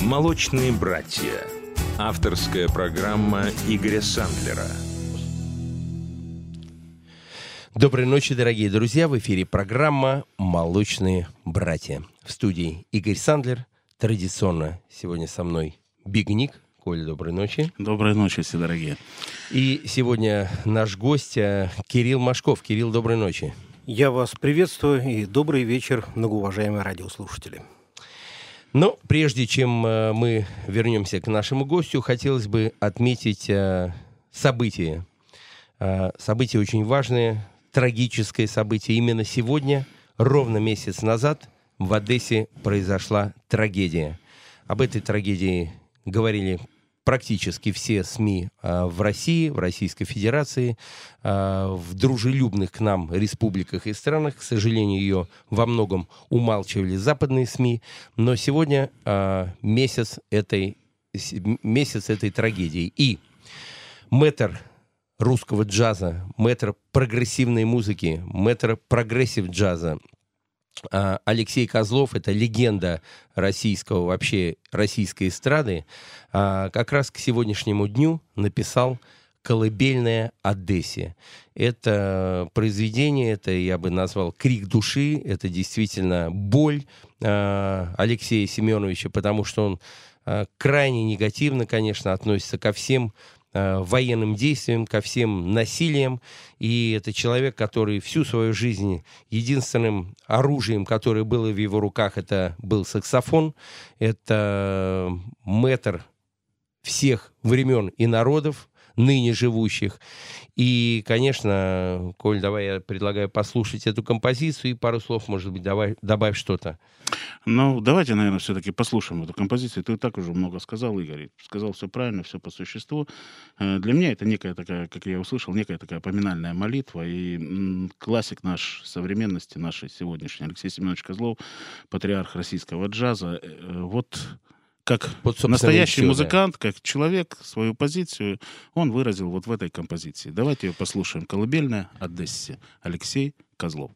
«Молочные братья». Авторская программа Игоря Сандлера. Доброй ночи, дорогие друзья. В эфире программа «Молочные братья». В студии Игорь Сандлер. Традиционно сегодня со мной Биг Ник. Коля, доброй ночи. Доброй ночи, все дорогие. И сегодня наш гость э, Кирилл Машков. Кирилл, доброй ночи. Я вас приветствую и добрый вечер, многоуважаемые радиослушатели. Но прежде чем э, мы вернемся к нашему гостю, хотелось бы отметить э, событие. Э, событие очень важное, трагическое событие. Именно сегодня, ровно месяц назад, в Одессе произошла трагедия. Об этой трагедии говорили практически все СМИ э, в России, в Российской Федерации, э, в дружелюбных к нам республиках и странах. К сожалению, ее во многом умалчивали западные СМИ. Но сегодня э, месяц этой, месяц этой трагедии. И мэтр русского джаза, мэтр прогрессивной музыки, мэтр прогрессив джаза, Алексей Козлов, это легенда российского, вообще российской эстрады, а, как раз к сегодняшнему дню написал «Колыбельная Одессе». Это произведение, это я бы назвал крик души, это действительно боль а, Алексея Семеновича, потому что он крайне негативно, конечно, относится ко всем Э, военным действиям, ко всем насилиям. И это человек, который всю свою жизнь единственным оружием, которое было в его руках, это был саксофон. Это мэтр всех времен и народов, ныне живущих. И, конечно, Коль, давай я предлагаю послушать эту композицию и пару слов, может быть, давай, добавь что-то. Ну, давайте, наверное, все-таки послушаем эту композицию. Ты так уже много сказал, Игорь. Сказал все правильно, все по существу. Э, для меня это некая такая, как я услышал, некая такая поминальная молитва. И классик наш современности, нашей сегодняшней, Алексей Семенович Козлов, патриарх российского джаза. Э, вот как вот, настоящий все, музыкант, да. как человек, свою позицию он выразил вот в этой композиции. Давайте ее послушаем. Колыбельная Одессе. Алексей Козлов.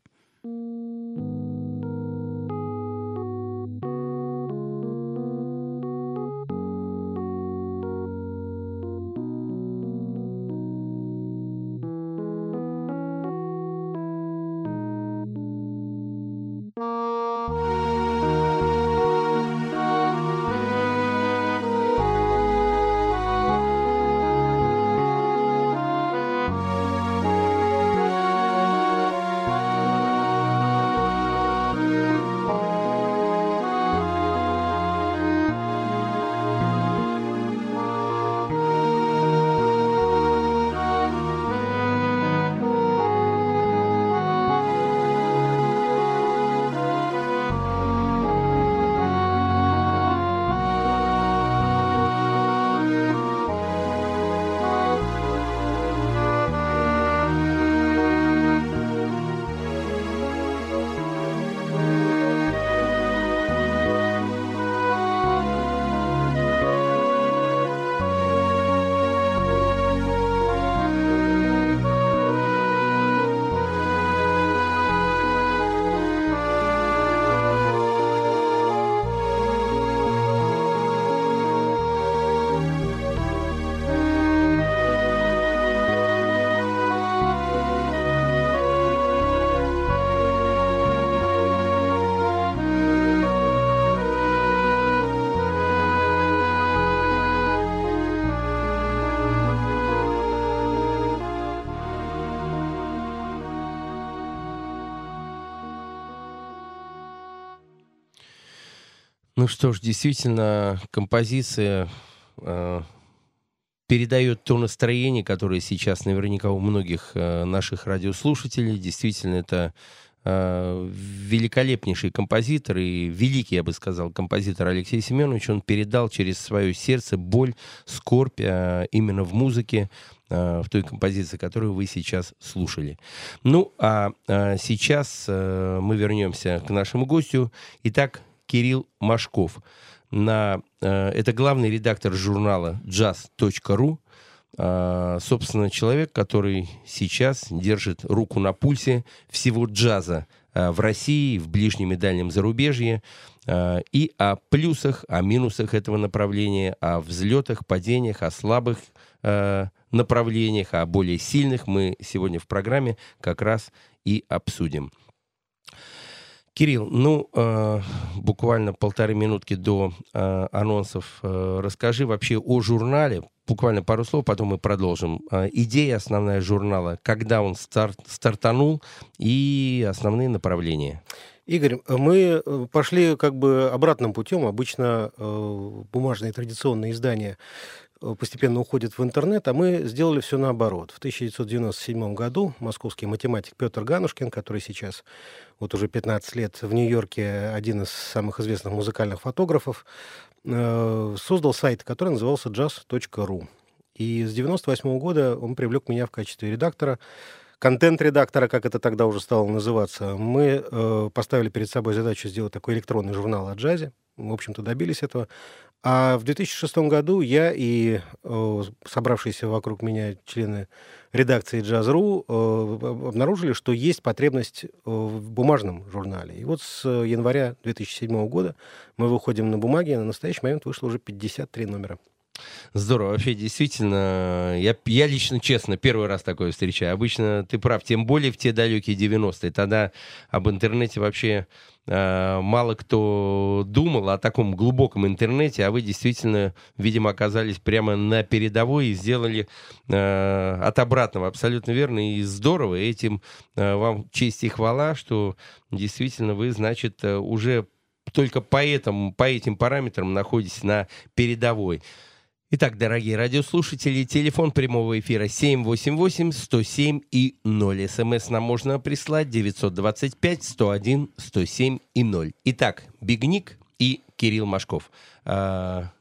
Ну что ж, действительно, композиция э, передает то настроение, которое сейчас наверняка у многих э, наших радиослушателей. Действительно, это э, великолепнейший композитор и великий, я бы сказал, композитор Алексей Семенович. Он передал через свое сердце боль, скорбь э, именно в музыке, э, в той композиции, которую вы сейчас слушали. Ну, а э, сейчас э, мы вернемся к нашему гостю. Итак, Кирилл Машков. На, э, это главный редактор журнала jazz.ru. Э, собственно, человек, который сейчас держит руку на пульсе всего джаза э, в России, в ближнем и дальнем зарубежье. и о плюсах, о минусах этого направления, о взлетах, падениях, о слабых направлениях, о более сильных мы сегодня в программе как раз и обсудим. Кирилл, ну, э, буквально полторы минутки до э, анонсов э, расскажи вообще о журнале. Буквально пару слов, потом мы продолжим. Э, идея основная журнала, когда он старт, стартанул и основные направления. Игорь, мы э, пошли как бы обратным путем. Обычно э, бумажные традиционные издания постепенно уходит в интернет, а мы сделали все наоборот. В 1997 году московский математик Петр Ганушкин, который сейчас вот уже 15 лет в Нью-Йорке один из самых известных музыкальных фотографов, э, создал сайт, который назывался jazz.ru. И с 98 года он привлек меня в качестве редактора, контент-редактора, как это тогда уже стало называться. Мы э, поставили перед собой задачу сделать такой электронный журнал о джазе. В общем-то, добились этого. А в 2006 году я и э, собравшиеся вокруг меня члены редакции Jazz.ru э, обнаружили, что есть потребность в бумажном журнале. И вот с января 2007 года мы выходим на бумаге, на настоящий момент вышло уже 53 номера. Здорово. Вообще, действительно, я, я лично, честно, первый раз такое встречаю. Обычно ты прав, тем более в те далекие 90-е. Тогда об интернете вообще э, мало кто думал, о таком глубоком интернете, а вы действительно, видимо, оказались прямо на передовой и сделали э, от обратного абсолютно верно и здорово. Этим э, вам честь и хвала, что действительно вы, значит, э, уже только по, этому, по этим параметрам находитесь на передовой. Итак, дорогие радиослушатели, телефон прямого эфира 788-107 и 0. СМС нам можно прислать 925-101-107 и 0. Итак, Бигник и Кирилл Машков. А...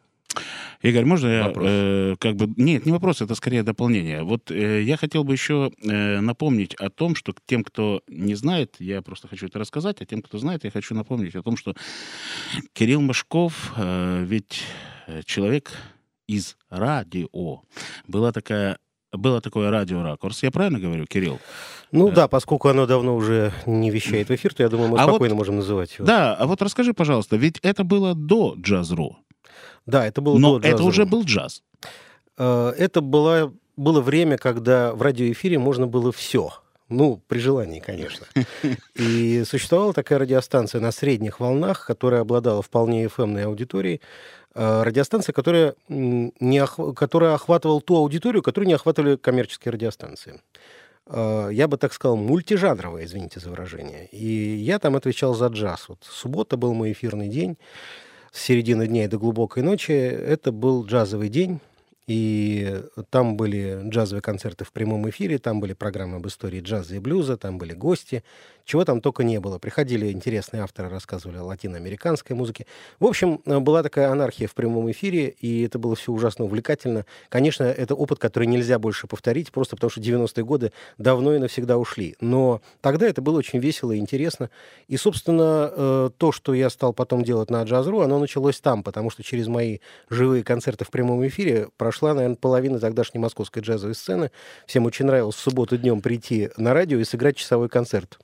Игорь, можно я э, как бы... Нет, не вопрос, это скорее дополнение. Вот э, я хотел бы еще э, напомнить о том, что тем, кто не знает, я просто хочу это рассказать, а тем, кто знает, я хочу напомнить о том, что Кирилл Машков э, ведь э, человек из радио. Была такая было такое радио «Ракурс». Я правильно говорю, Кирилл? Ну да. да, поскольку оно давно уже не вещает в эфир, то я думаю, мы а спокойно вот, можем называть его. Да, а вот расскажи, пожалуйста, ведь это было до джаз.ру. Да, это было Но до это уже был джаз. Э, это было, было время, когда в радиоэфире можно было все. Ну, при желании, конечно. И существовала такая радиостанция на средних волнах, которая обладала вполне FM-ной аудиторией. Э, радиостанция, которая, не ох... которая охватывала ту аудиторию, которую не охватывали коммерческие радиостанции. Э, я бы так сказал, мультижанровая, извините за выражение. И я там отвечал за джаз. Вот суббота был мой эфирный день. С середины дня и до глубокой ночи это был джазовый день. И там были джазовые концерты в прямом эфире, там были программы об истории джаза и блюза, там были гости, чего там только не было. Приходили интересные авторы, рассказывали о латиноамериканской музыке. В общем, э, была такая анархия в прямом эфире, и это было все ужасно увлекательно. Конечно, это опыт, который нельзя больше повторить, просто потому что 90-е годы давно и навсегда ушли. Но тогда это было очень весело и интересно. И, собственно, э, то, что я стал потом делать на Джаз.ру, оно началось там, потому что через мои живые концерты в прямом эфире прошла, наверное, половина тогдашней московской джазовой сцены. Всем очень нравилось в субботу днем прийти на радио и сыграть часовой концерт.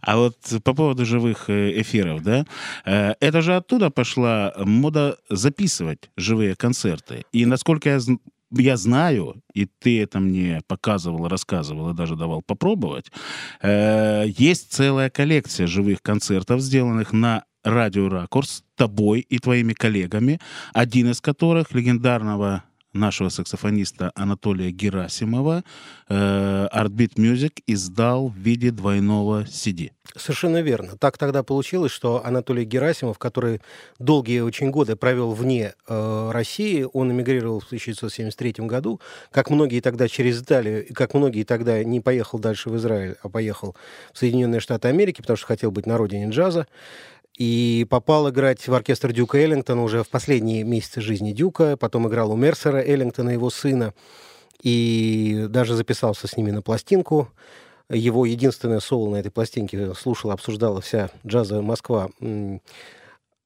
А вот по поводу живых э, эфиров, да, э, это же оттуда пошла мода записывать живые концерты. И насколько я я знаю, и ты это мне показывал, рассказывал и даже давал попробовать, э, есть целая коллекция живых концертов, сделанных на радио «Ракурс» тобой и твоими коллегами, один из которых легендарного нашего саксофониста Анатолия Герасимова э, Artbeat Music издал в виде двойного CD. Совершенно верно. Так тогда получилось, что Анатолий Герасимов, который долгие очень годы провел вне э, России, он эмигрировал в 1973 году, как многие тогда через Италию, и как многие тогда не поехал дальше в Израиль, а поехал в Соединенные Штаты Америки, потому что хотел быть на родине джаза и попал играть в оркестр Дюка Эллингтона уже в последние месяцы жизни Дюка, потом играл у Мерсера Эллингтона, его сына, и даже записался с ними на пластинку. Его единственное соло на этой пластинке слушала, обсуждала вся джазовая Москва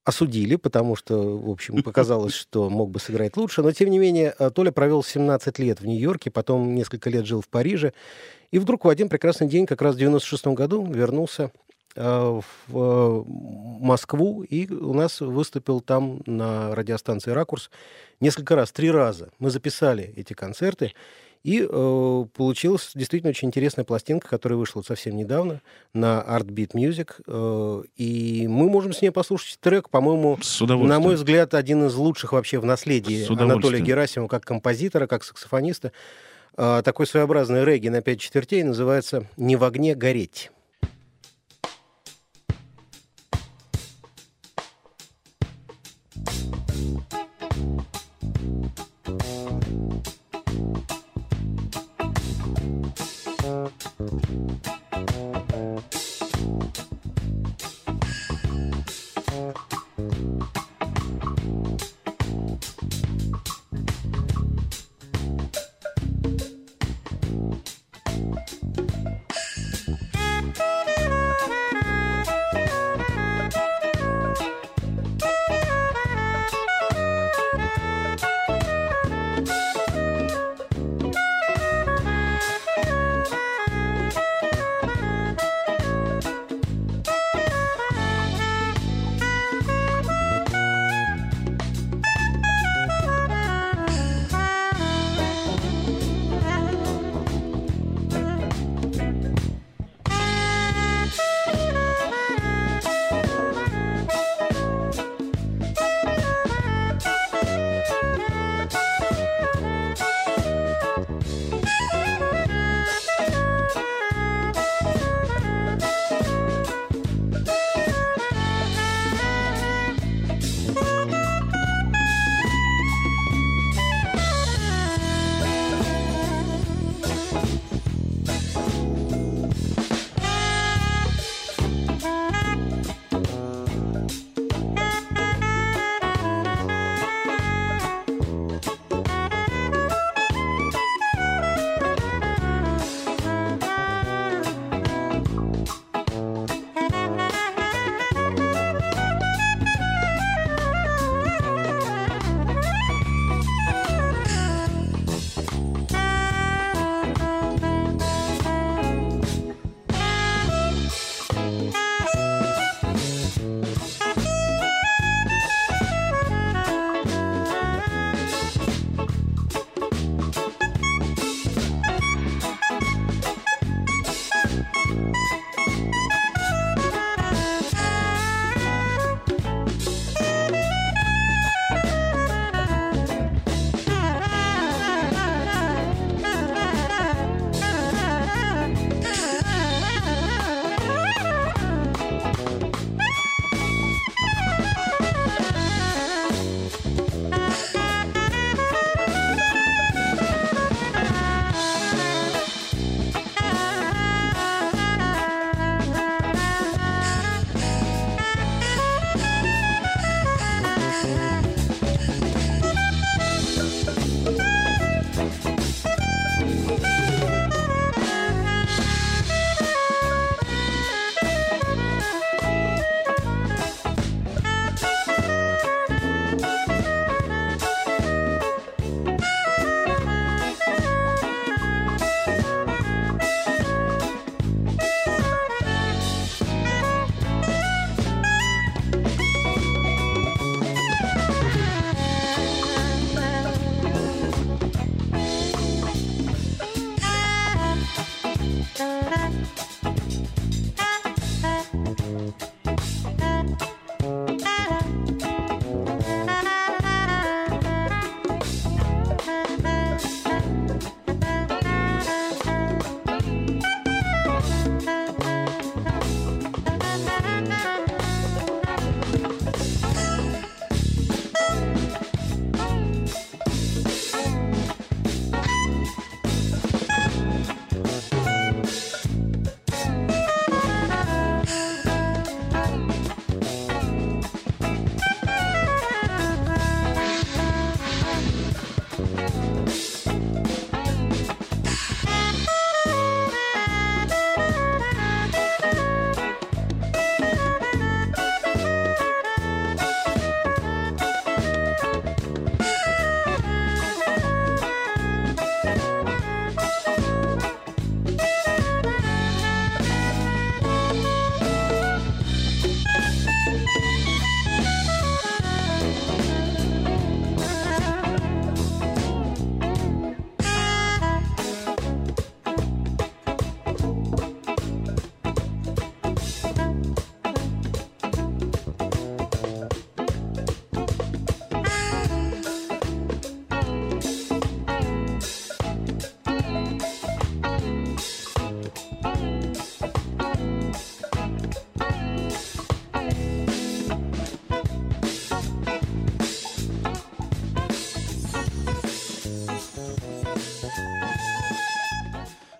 осудили, потому что, в общем, показалось, что мог бы сыграть лучше. Но, тем не менее, Толя провел 17 лет в Нью-Йорке, потом несколько лет жил в Париже. И вдруг в один прекрасный день, как раз в 96 году, вернулся э, в э, Москву, и у нас выступил там на радиостанции «Ракурс» несколько раз, три раза. Мы записали эти концерты, и э, получилась действительно очень интересная пластинка, которая вышла совсем недавно на Art Beat Music. Э, и мы можем с ней послушать трек, по-моему, на мой взгляд, один из лучших вообще в наследии Анатолия Герасимова как композитора, как саксофониста. Э, такой своеобразный регги на пять четвертей называется «Не в огне гореть».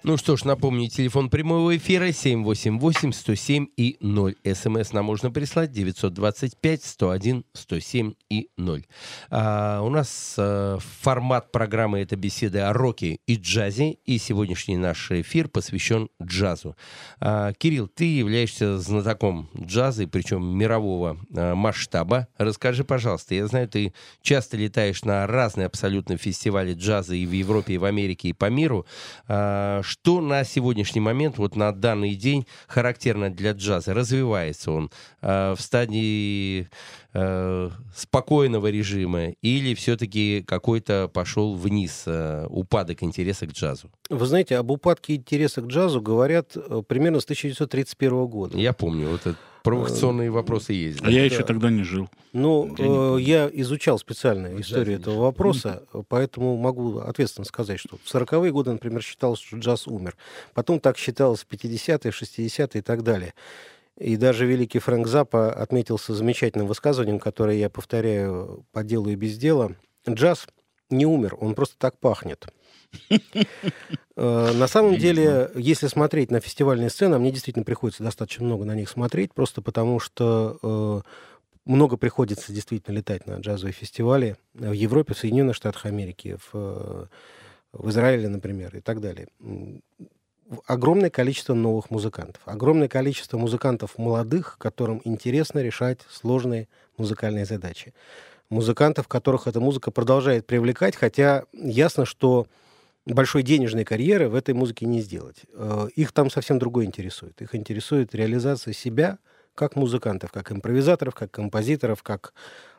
Ну что ж, напомню, телефон прямого эфира 788-107 и 0. СМС нам можно прислать 925-101-107 и 0. А, у нас а, формат программы «Это беседы о роке и джазе», и сегодняшний наш эфир посвящен джазу. А, Кирилл, ты являешься знатоком джаза, причем мирового а, масштаба. Расскажи, пожалуйста, я знаю, ты часто летаешь на разные абсолютно фестивали джаза и в Европе, и в Америке, и по миру. А, что на сегодняшний момент, вот на данный день, характерно для джаза? Развивается он э, в стадии э, спокойного режима или все-таки какой-то пошел вниз э, упадок интереса к джазу? Вы знаете, об упадке интереса к джазу говорят э, примерно с 1931 года. Я помню, вот это провокационные вопросы есть. А я еще тогда не жил. Ну, э, я изучал специально историю этого вопроса, поэтому могу ответственно сказать, что в 40-е годы, например, считалось, что джаз умер. Потом так считалось в 50-е, 60-е и так далее. И даже великий Фрэнк Запа отметился замечательным высказыванием, которое я повторяю по делу и без дела. Джаз не умер, он просто так пахнет. Э, на самом деле, если смотреть на фестивальные сцены, а мне действительно приходится достаточно много на них смотреть, просто потому что э, много приходится действительно летать на джазовые фестивали в Европе, в Соединенных Штатах Америки, в, в Израиле, например, и так далее. Огромное количество новых музыкантов. Огромное количество музыкантов молодых, которым интересно решать сложные музыкальные задачи. Музыкантов, которых эта музыка продолжает привлекать, хотя ясно, что большой денежной карьеры в этой музыке не сделать. Э, их там совсем другое интересует. Их интересует реализация себя как музыкантов, как импровизаторов, как композиторов, как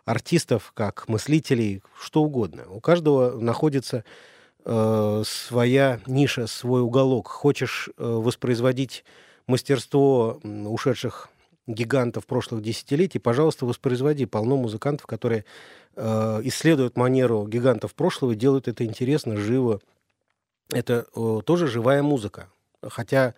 артистов, как мыслителей, что угодно. У каждого находится э, своя ниша, свой уголок. Хочешь э, воспроизводить мастерство ушедших гигантов прошлых десятилетий, пожалуйста, воспроизводи. Полно музыкантов, которые э, исследуют манеру гигантов прошлого, делают это интересно, живо, это тоже живая музыка, хотя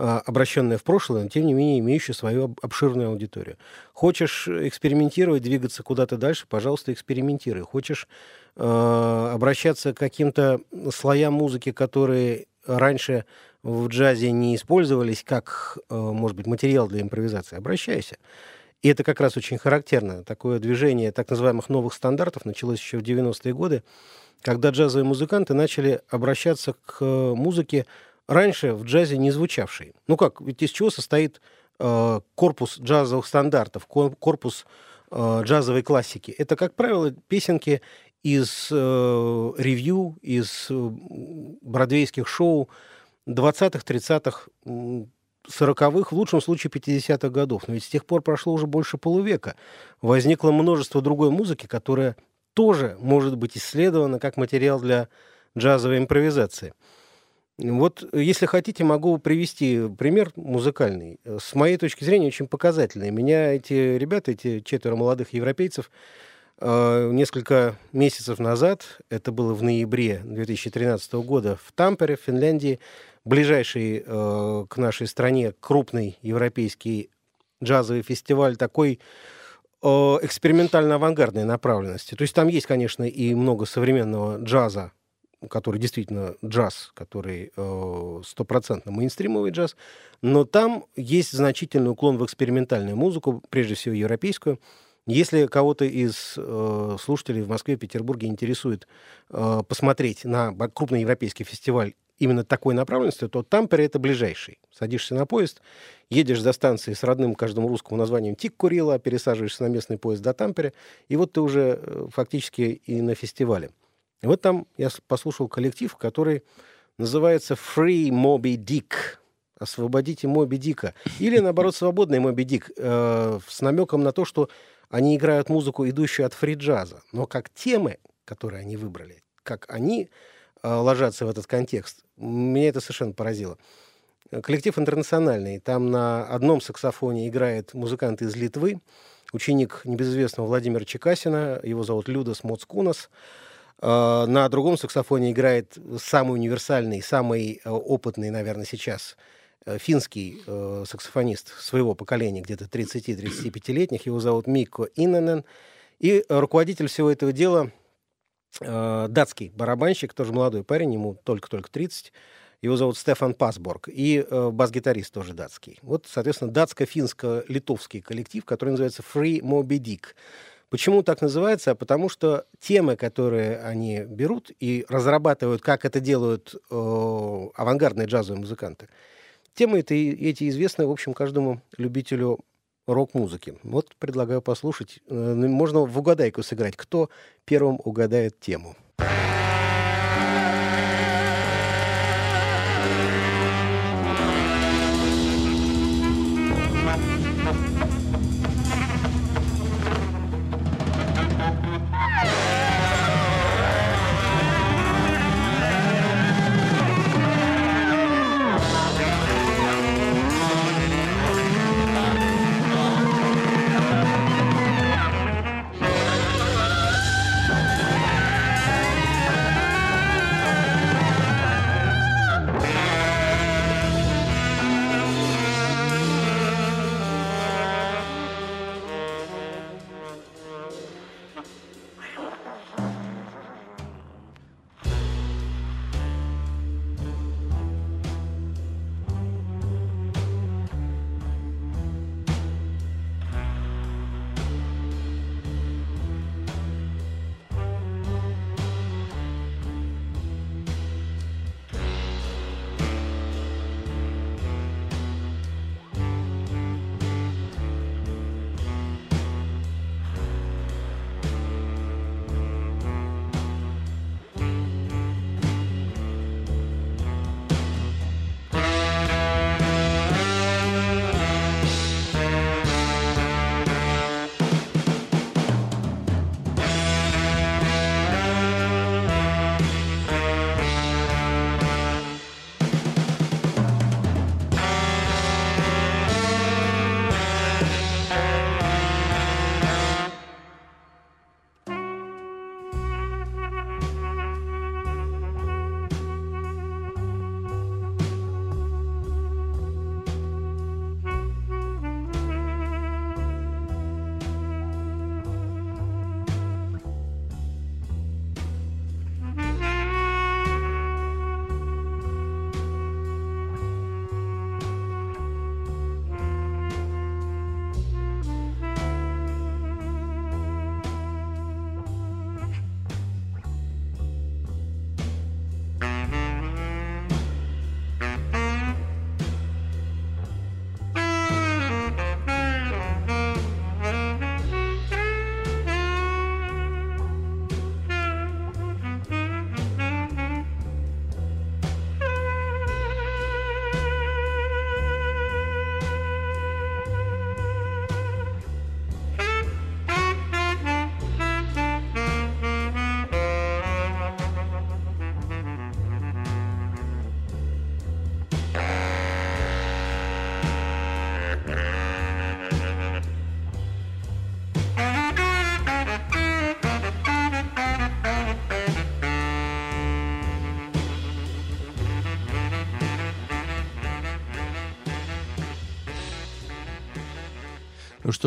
а, обращенная в прошлое, но тем не менее имеющая свою обширную аудиторию. Хочешь экспериментировать, двигаться куда-то дальше, пожалуйста, экспериментируй. Хочешь э, обращаться к каким-то слоям музыки, которые раньше в джазе не использовались как, э, может быть, материал для импровизации, обращайся. И это как раз очень характерно. Такое движение так называемых новых стандартов началось еще в 90-е годы, когда джазовые музыканты начали обращаться к э, музыке, раньше в джазе не звучавшей. Ну как, ведь из чего состоит э, корпус джазовых стандартов, корпус э, джазовой классики? Это, как правило, песенки из э, ревью, из бродвейских шоу 20-х, 30-х, 40-х, в лучшем случае 50-х годов. Но ведь с тех пор прошло уже больше полувека. Возникло множество другой музыки, которая тоже может быть исследовано как материал для джазовой импровизации. Вот, если хотите, могу привести пример музыкальный. С моей точки зрения, очень показательный. Меня эти ребята, эти четверо молодых европейцев, э, несколько месяцев назад, это было в ноябре 2013 года, в Тампере, в Финляндии, ближайший э, к нашей стране крупный европейский джазовый фестиваль, такой экспериментально-авангардной направленности. То есть там есть, конечно, и много современного джаза, который действительно джаз, который э, стопроцентно мейнстримовый джаз, но там есть значительный уклон в экспериментальную музыку, прежде всего европейскую. Если кого-то из э, слушателей в Москве, Петербурге интересует э, посмотреть на крупный европейский фестиваль именно такой направленности, то Тампере это ближайший. Садишься на поезд, едешь до станции с родным каждому русскому названием Тик Курила, пересаживаешься на местный поезд до Тампере, и вот ты уже э, фактически и на фестивале. И вот там я послушал коллектив, который называется Free Moby Dick. Освободите Моби Дика. Или, наоборот, свободный Моби Дик. Э, с намеком на то, что они играют музыку, идущую от фри-джаза. Но как темы, которые они выбрали, как они ложатся в этот контекст, меня это совершенно поразило. Коллектив интернациональный. Там на одном саксофоне играет музыкант из Литвы, ученик небезызвестного Владимира Чекасина. Его зовут Людас Моцкунас. А, на другом саксофоне играет самый универсальный, самый э, опытный, наверное, сейчас э, финский э, саксофонист своего поколения, где-то 30-35-летних. Его зовут Микко Инненен. И руководитель всего этого дела датский барабанщик, тоже молодой парень, ему только-только 30, Его зовут Стефан Пасборг. И э, бас-гитарист тоже датский. Вот, соответственно, датско-финско-литовский коллектив, который называется Free Moby Dick. Почему так называется? Потому что темы, которые они берут и разрабатывают, как это делают э, авангардные джазовые музыканты, темы это, эти известны, в общем, каждому любителю рок-музыки. Вот предлагаю послушать. Э, можно в угадайку сыграть, кто первым угадает тему. Ну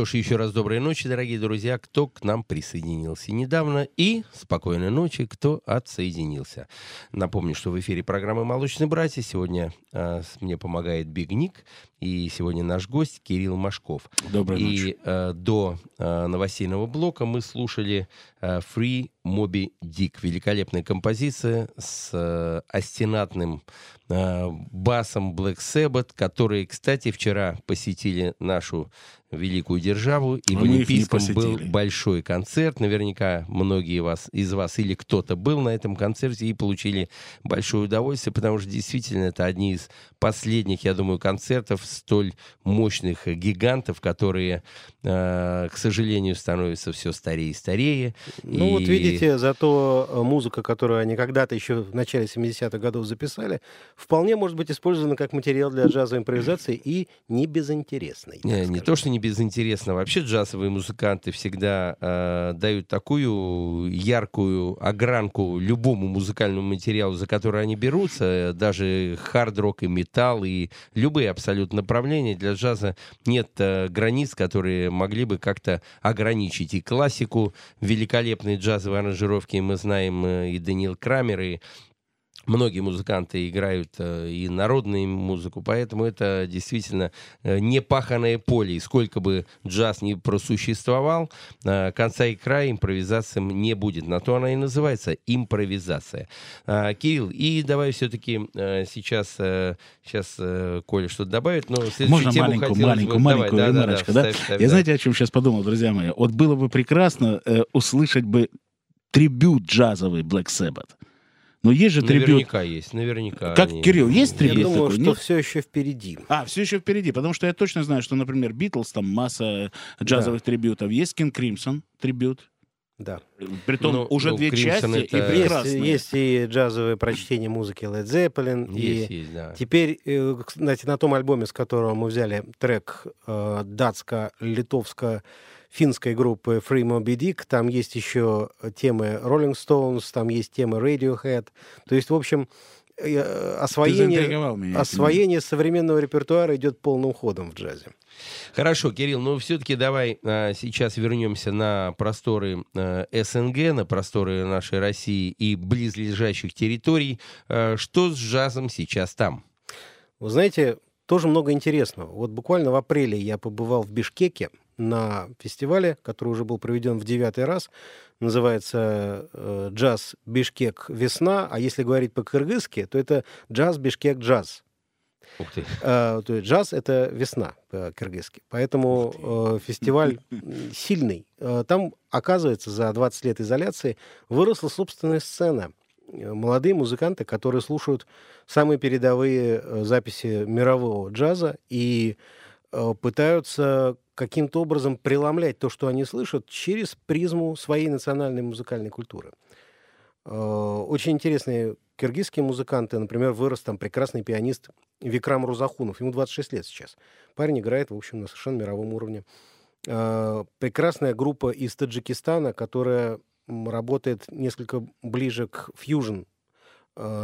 что ж, еще раз доброй ночи, дорогие друзья, кто к нам присоединился недавно, и спокойной ночи, кто отсоединился. Напомню, что в эфире программы «Молочные братья». Сегодня э, мне помогает Биг Ник, и сегодня наш гость Кирилл Машков. Доброй и, ночи. И э, до э, новостейного блока мы слушали э, Free Moby Dick. Великолепная композиция с э, остенатным э, басом Black Sabbath, которые, кстати, вчера посетили нашу великую державу, и А в Олимпийском был большой концерт. Наверняка многие вас, из вас или кто-то был на этом концерте и получили большое удовольствие, потому что действительно это одни из последних, я думаю, концертов столь мощных гигантов, которые, э, к сожалению, становятся все старее и старее. Ну И- вот видите, зато э, музыка, которую они когда-то еще в начале 70-х годов записали, вполне может быть использована как материал для джазовой импровизации и не безинтересной. Не, не то, что не безинтересно. Вообще джазовые музыканты всегда э, дают такую яркую огранку любому музыкальному материалу, за который они берутся. Э, Даже хард-рок и металл, и любые абсолютно направления. Для джаза нет э, границ, которые могли бы как-то ограничить. И классику великолепной джазовой аранжировки мы знаем э, и Даниил Крамер, и Многие музыканты играют э, и народную музыку, поэтому это действительно э, непаханное поле. И сколько бы джаз не просуществовал, э, конца и края импровизациям не будет. На то она и называется импровизация. Э, Кирилл, и давай все-таки сейчас, сейчас Коля что-то добавит, но Можно маленькую, маленькую, бы- маленькую давай, да, да, ремарочку, да, да? вставь, вставь, Я да. знаете, о чем сейчас подумал, друзья мои? Вот было бы прекрасно э, услышать бы трибют джазовый Black Sabbath. Но есть же трибют... Наверняка есть, наверняка. Как, они- Кирилл, есть Я трибют думаю, такой? что Нет? все еще впереди. А, все еще впереди, потому что я точно знаю, что, например, Битлз, там масса джазовых трибютов. Есть King Crimson трибют. Да. Притом Ну, уже ну, две Crimson части это- и Есть- прекрасные. Есть, есть и джазовые прочтения музыки Led Zeppelin. Есть, и есть, да. Теперь, э, кстати, на том альбоме, с которого мы взяли трек э, датско-литовско-финской группы Free Moby Dick, там есть еще темы Rolling Stones, там есть темы Radiohead. То есть, в общем, э, освоение, меня. этим. освоение современного репертуара идет полным ходом в джазе. Хорошо, Кирилл, но все-таки давай а, сейчас вернемся на просторы а, СНГ, на просторы нашей России и близлежащих территорий. А, что с джазом сейчас там? Вы знаете, тоже много интересного. Вот буквально в апреле я побывал в Бишкеке на фестивале, который уже был проведен в девятый раз. Называется э, «Джаз Бишкек Весна», а если говорить по-кыргызски, то это «Джаз Бишкек Джаз». Ух ты. Э, то есть джаз — это весна по-кыргызски. Поэтому э, фестиваль м, сильный. Э, там, оказывается, за 20 лет изоляции выросла собственная сцена. Э, Молодые музыканты, которые слушают самые передовые э, записи мирового джаза и э, пытаются каким-то образом преломлять то, что они слышат, через призму своей национальной музыкальной культуры. Э, Очень интересные киргизские музыканты. Например, вырос там прекрасный пианист Викрам Рузахунов. Ему 26 лет сейчас. Парень играет, в общем, на совершенно мировом уровне. Э, Прекрасная группа из Таджикистана, которая работает несколько ближе к фьюжн э,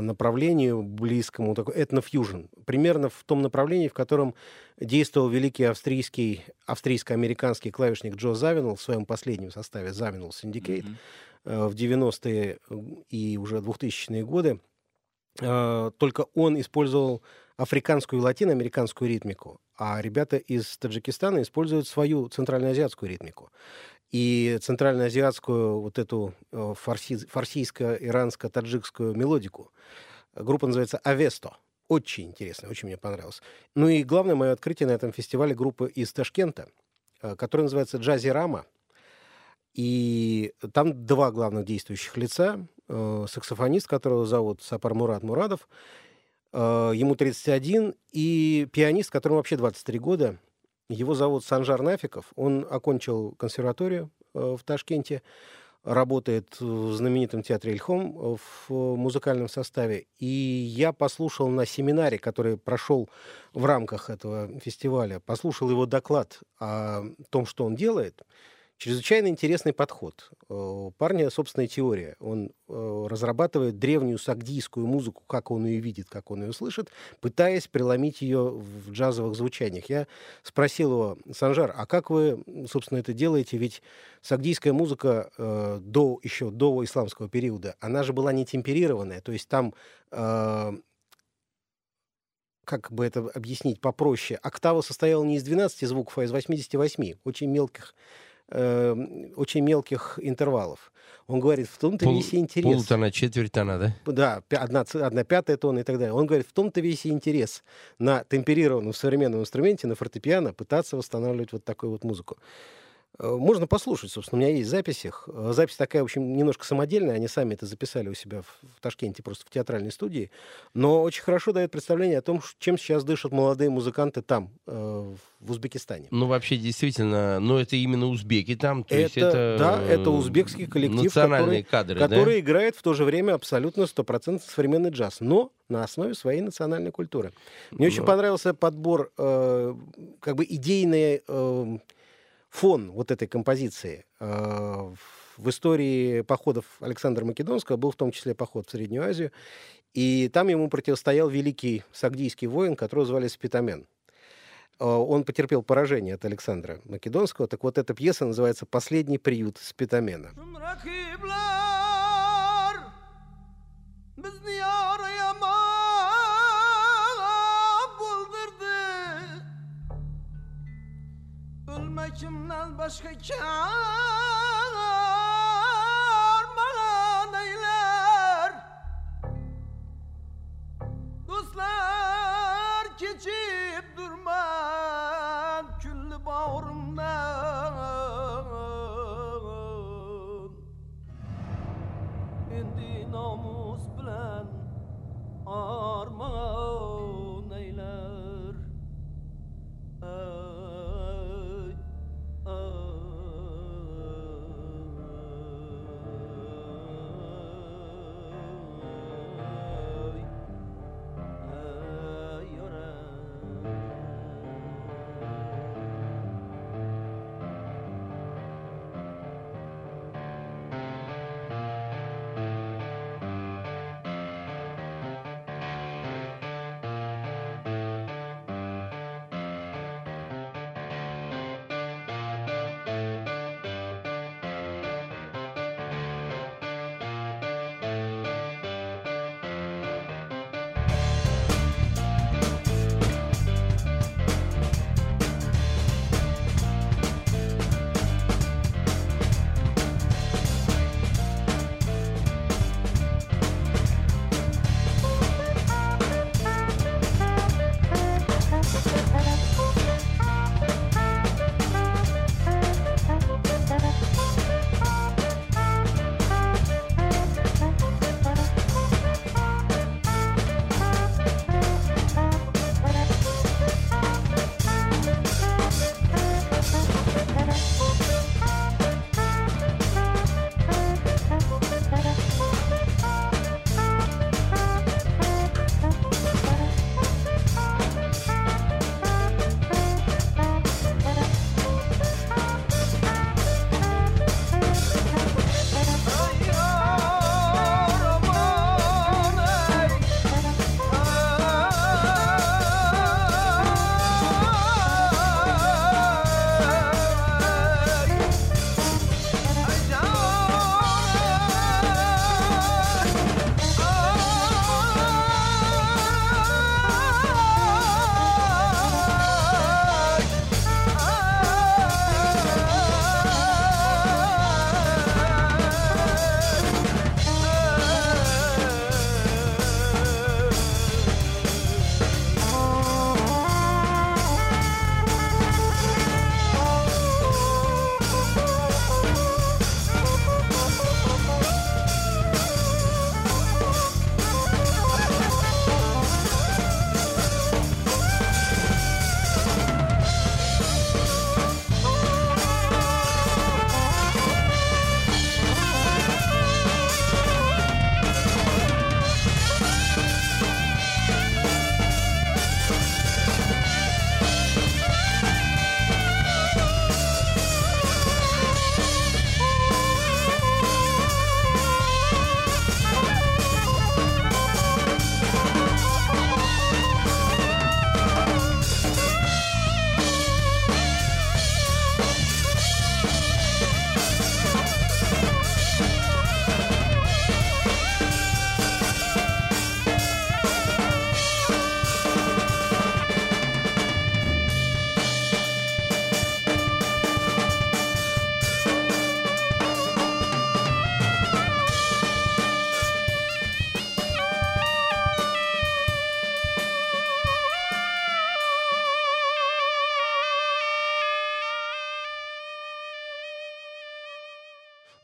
направлению близкому, такой этнофьюжн, примерно в том направлении, в котором действовал великий австрийский, австрийско-американский клавишник Джо Завинул в своем последнем составе Завинул Мгм. э, в 90-е и уже 2000-е годы. Э, Только он использовал африканскую и латиноамериканскую ритмику, а ребята из Таджикистана используют свою центральноазиатскую ритмику. И центральноазиатскую вот эту э, фарси- фарсийско-иранско-таджикскую мелодику. Группа называется «Авесто». Очень интересно, очень мне понравилось. Ну и главное мое открытие на этом фестивале группы из Ташкента, э, которая называется «Джази Рама». И там два главных действующих лица. Э, Саксофонист, которого зовут Сапар Мурат Мурадов, э, ему 31, и пианист, которому вообще 23 года. Его зовут Санжар Нафиков. Он окончил консерваторию э, в Ташкенте, работает в знаменитом театре Ильхом э, в музыкальном составе. И я послушал на семинаре, который прошел в рамках этого фестиваля, послушал его доклад о том, что он делает. Чрезвычайно интересный подход. Э, У парня собственная теория. Он э, разрабатывает древнюю сагдийскую музыку, как он ее видит, как он ее слышит, пытаясь преломить ее в джазовых звучаниях. Я спросил его, Санжар, а как вы, собственно, это делаете? Ведь сагдийская музыка э, до, еще до исламского периода, она же была не темперированная, то есть там э, как бы это объяснить попроще, октава состояла не из 12 звуков, а из 88, очень мелких, э, очень мелких интервалов. Он говорит, в том-то Пол- весь интерес. Полтона, четверть тона, да? Да, одна, одна пятая тонна и так далее. Он говорит, в том-то весь интерес на темперированном современном инструменте, на фортепиано, пытаться восстанавливать вот такую вот музыку. Э, Можно послушать, собственно, у меня есть запись их. Э, Запись такая, в общем, немножко самодельная, они сами это записали у себя в, Ташкенте, просто в театральной студии, но очень хорошо дает представление о том, чем сейчас дышат молодые музыканты там, э, в Узбекистане. Ну, вообще, действительно, но это именно узбеки там. То есть Это- это, да, это узбекский коллектив, Национальные кадры, который играет в то же время абсолютно стопроцентно современный джаз, но на основе своей национальной культуры. Мне очень Ну. понравился подбор, э, как бы идейный э, фон вот этой композиции. Э, в истории походов Александра Македонского был в том числе поход в Среднюю Азию, и там ему противостоял великий сагдийский воин, которого звали Спитамен. Э, Он потерпел поражение от Александра Македонского. Так вот, эта пьеса называется «Последний приют Спитамена». Hakimden başka kâr?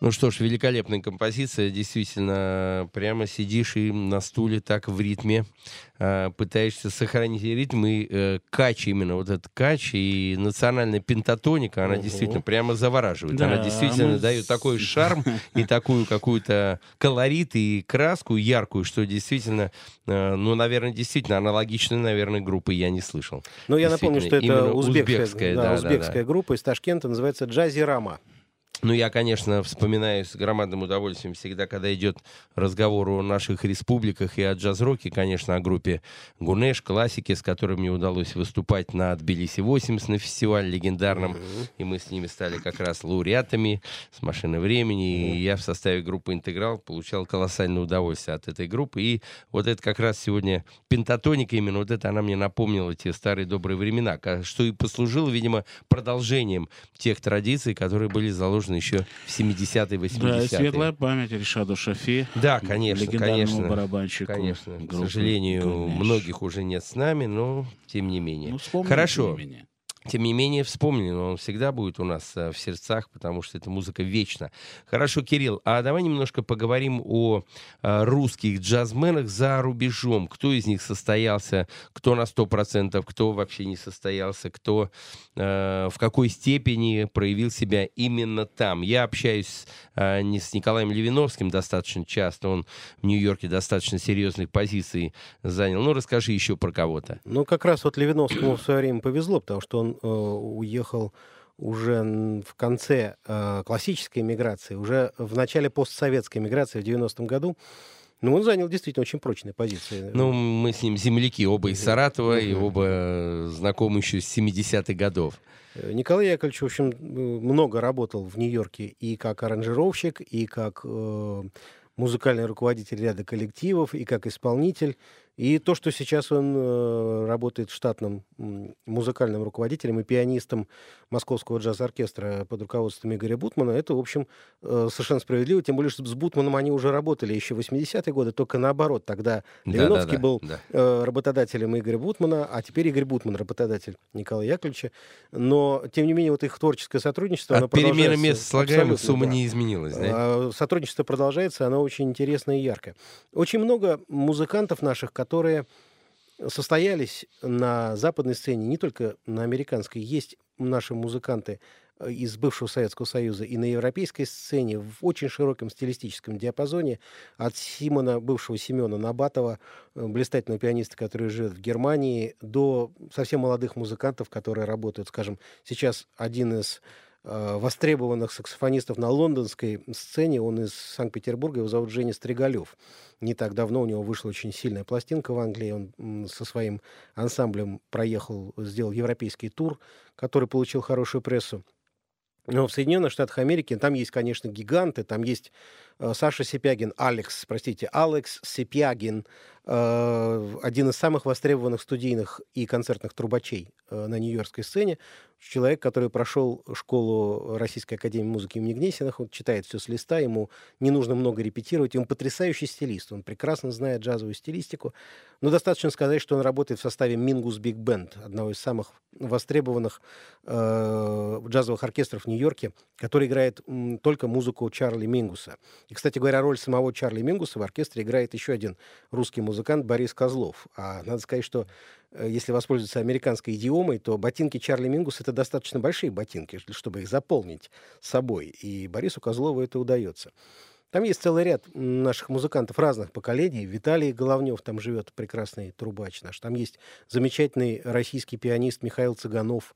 Ну что ж, великолепная композиция. Действительно, прямо сидишь и на стуле так в ритме э, пытаешься сохранить ритм. И э, кач, именно вот этот кач и национальная пентатоника, она Ого. действительно прямо завораживает. Да, она действительно мы дает такой шарм и такую какую-то колорит и краску яркую, что действительно, э, ну, наверное, действительно аналогичной, наверное, группы я не слышал. Ну, я напомню, что это узбекская, узбекская, да, да, да, узбекская да. группа из Ташкента, называется «Джази Рама». Ну, я, конечно, вспоминаю с громадным удовольствием всегда, когда идет разговор о наших республиках и о джаз-роке, конечно, о группе Гунеш, классики, с которой мне удалось выступать на Тбилиси-80 на фестивале легендарном, и мы с ними стали как раз лауреатами с «Машины времени», и я в составе группы «Интеграл» получал колоссальное удовольствие от этой группы, и вот это как раз сегодня пентатоника именно, вот это она мне напомнила те старые добрые времена, что и послужило, видимо, продолжением тех традиций, которые были заложены еще в 70-е, 80-е. Да, и светлая память Ришаду Шафи. Да, конечно, конечно. барабанщику. Конечно. К сожалению, «Гунеш». многих уже нет с нами, но тем не менее. Ну, Хорошо. тем не менее. Тем не менее, вспомнили, но он всегда будет у нас э, в сердцах, потому что эта музыка вечна. Хорошо, Кирилл, а давай немножко поговорим о э, русских джазменах за рубежом. Кто из них состоялся, кто на 100%, кто вообще не состоялся, кто э, в какой степени проявил себя именно там. Я общаюсь не с Николаем Левиновским достаточно часто, он в Нью-Йорке достаточно серьезных позиций занял. Ну, расскажи еще про кого-то. Ну, как раз вот Левиновскому в свое время повезло, потому что он э, уехал уже в конце э, классической миграции, уже в начале постсоветской миграции в 90-м году. Ну, он занял действительно очень прочные позиции. Ну, мы с ним земляки, оба из Саратова, и оба знакомы еще с 70-х годов. Э, Николай Яковлевич, в общем, э, много работал в Нью-Йорке и как аранжировщик, и как э, музыкальный руководитель ряда коллективов, и как исполнитель. И то, что сейчас он э, работает штатным музыкальным руководителем и пианистом Московского джаз-оркестра под руководством Игоря Бутмана, это, в общем, э, совершенно справедливо. Тем более, что с Бутманом они уже работали еще в 80-е годы, только наоборот. Тогда Левиновский Да-да-да, был да. э, работодателем Игоря Бутмана, а теперь Игорь Бутман работодатель Николая Яковлевича. Но, тем не менее, вот их творческое сотрудничество... От перемены мест слагаемых сумма да. не изменилась, да? А, Сотрудничество продолжается, оно очень интересное и яркое. Очень много музыкантов наших, которые состоялись на западной сцене, не только на американской. Есть наши музыканты э, из бывшего Советского Союза и на европейской сцене в очень широком стилистическом диапазоне. От Симона, бывшего Семена Набатова, э, блистательного пианиста, который живет в Германии, до совсем молодых музыкантов, которые работают, скажем, сейчас один из востребованных саксофонистов на лондонской сцене. Он из Санкт-Петербурга, его зовут Женя Стригалев. Не так давно у него вышла очень сильная пластинка в Англии. Он со своим ансамблем проехал, сделал европейский тур, который получил хорошую прессу. Но в Соединенных Штатах Америки там есть, конечно, гиганты. Там есть э, Саша Сипягин, Алекс, простите, Алекс Сипягин, э, один из самых востребованных студийных и концертных трубачей э, на нью-йоркской сцене. Человек, который прошел школу Российской Академии Музыки имени Гнесиных, он читает все с листа, ему не нужно много репетировать, он потрясающий стилист, он прекрасно знает джазовую стилистику. Но достаточно сказать, что он работает в составе Мингус Биг Бенд, одного из самых востребованных э, джазовых оркестров в Нью-Йорке, который играет м, только музыку Чарли Мингуса. И, кстати говоря, роль самого Чарли Мингуса в оркестре играет еще один русский музыкант Борис Козлов. А надо сказать, что э, если воспользоваться американской идиомой, то ботинки Чарли Мингуса это достаточно большие ботинки, чтобы их заполнить собой. И Борису Козлову это удается. Там есть целый ряд наших музыкантов разных поколений. Виталий Головнев там живет, прекрасный трубач наш. Там есть замечательный российский пианист Михаил Цыганов,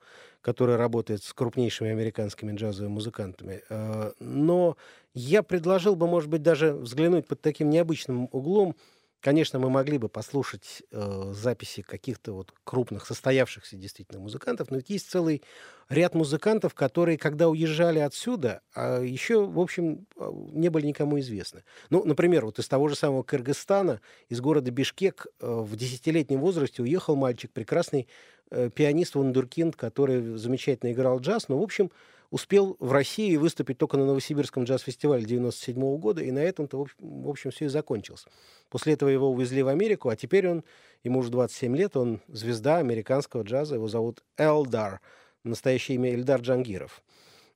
который работает с крупнейшими американскими джазовыми музыкантами. Э, Но я предложил бы, может быть, даже взглянуть под таким необычным углом. Конечно, мы могли бы послушать э, записи каких-то вот крупных, состоявшихся действительно музыкантов, но ведь есть целый ряд музыкантов, которые, когда уезжали отсюда, а еще, в общем, а, не были никому известны. Ну, например, вот из того же самого Кыргызстана, из города Бишкек, э, в десятилетнем возрасте уехал мальчик, прекрасный пианист Вундеркинд, который замечательно играл джаз, но, в общем, успел в России выступить только на Новосибирском джаз-фестивале 97 года, и на этом-то, в общем, все и закончилось. После этого его увезли в Америку, а теперь он, ему уже 27 лет, он звезда американского джаза, его зовут Элдар, настоящее имя Эльдар Джангиров.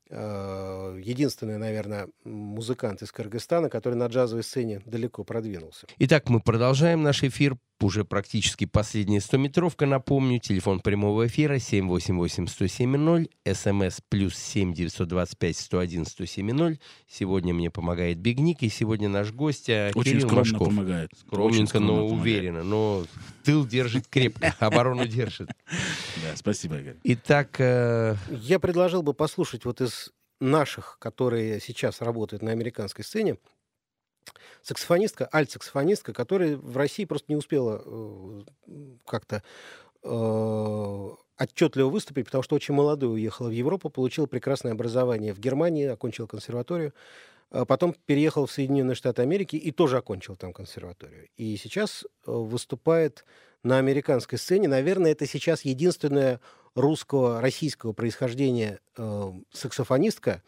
Э, Единственный, наверное, музыкант из Кыргызстана, который на джазовой сцене далеко продвинулся. Итак, мы продолжаем наш эфир. Уже практически последняя 100-метровка, напомню. Телефон прямого эфира 788-107-0, смс плюс 7 925 101 107 Сегодня мне помогает Бигник, и сегодня наш гость а, Очень Кирилл скромно Машков. помогает. Очень Скромненько, скромно но помогает. уверенно. Но тыл держит крепко, оборону держит. Да, спасибо, Игорь. Итак, э, Я предложил бы послушать вот из наших, которые сейчас работают на американской сцене, саксофонистка, альт-саксофонистка, которая в России просто не успела э, как-то э, отчетливо выступить, потому что очень молодой уехала в Европу, получила прекрасное образование в Германии, окончила консерваторию, а потом переехал в Соединенные Штаты Америки и тоже окончил там консерваторию. И сейчас э, выступает на американской сцене. Наверное, это сейчас единственная русского, российского происхождения э, саксофонистка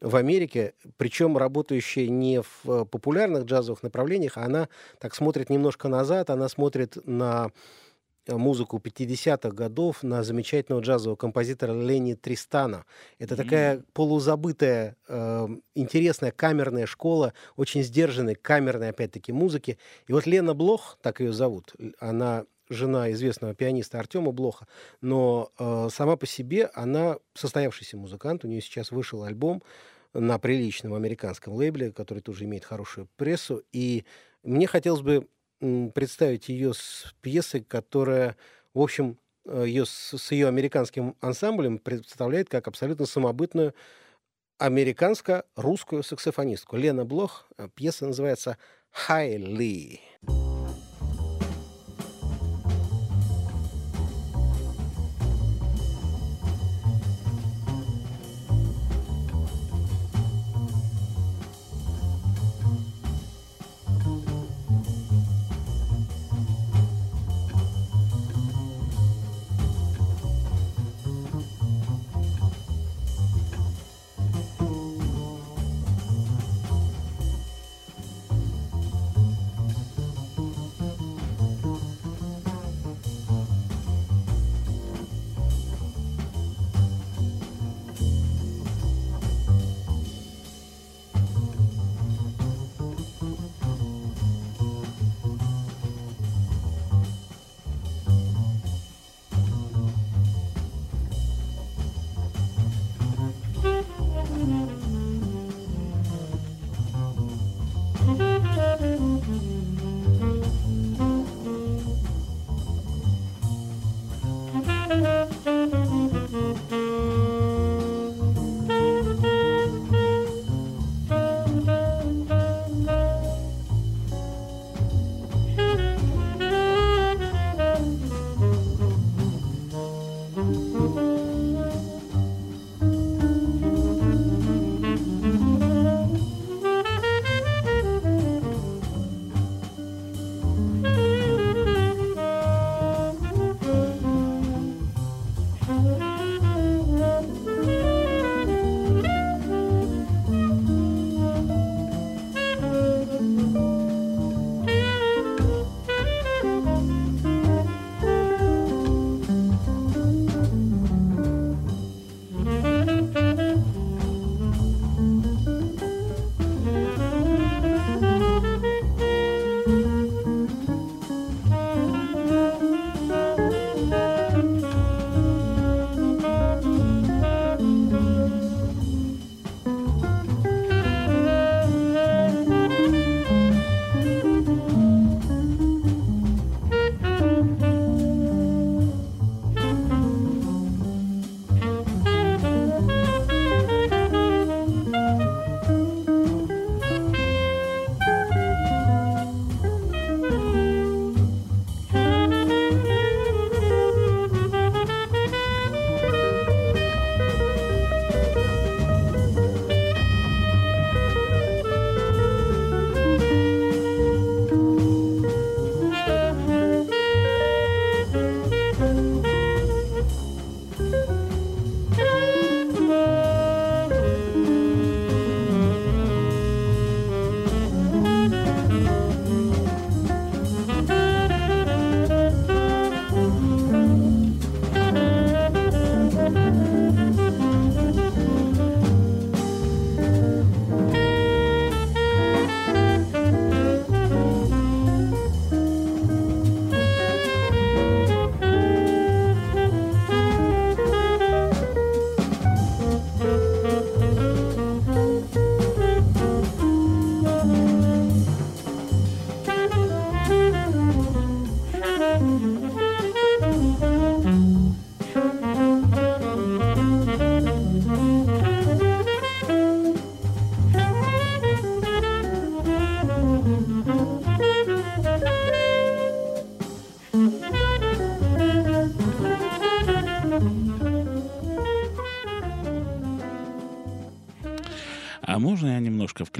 в Америке, причем работающая не в э, популярных джазовых направлениях, а она так смотрит немножко назад, она смотрит на э, музыку 50-х годов на замечательного джазового композитора Лени Тристана. Это такая полузабытая, э, интересная камерная школа, очень сдержанной камерной, опять-таки, музыки. И вот Лена Блох, так ее зовут, она жена известного пианиста Артема Блоха, но э, сама по себе она состоявшийся музыкант, у нее сейчас вышел альбом на приличном американском лейбле, который тоже имеет хорошую прессу, и мне хотелось бы представить ее с пьесой, которая, в общем, э, ее с, с ее американским ансамблем представляет как абсолютно самобытную американско-русскую саксофонистку. Лена Блох, э, пьеса называется «Хайли». Thank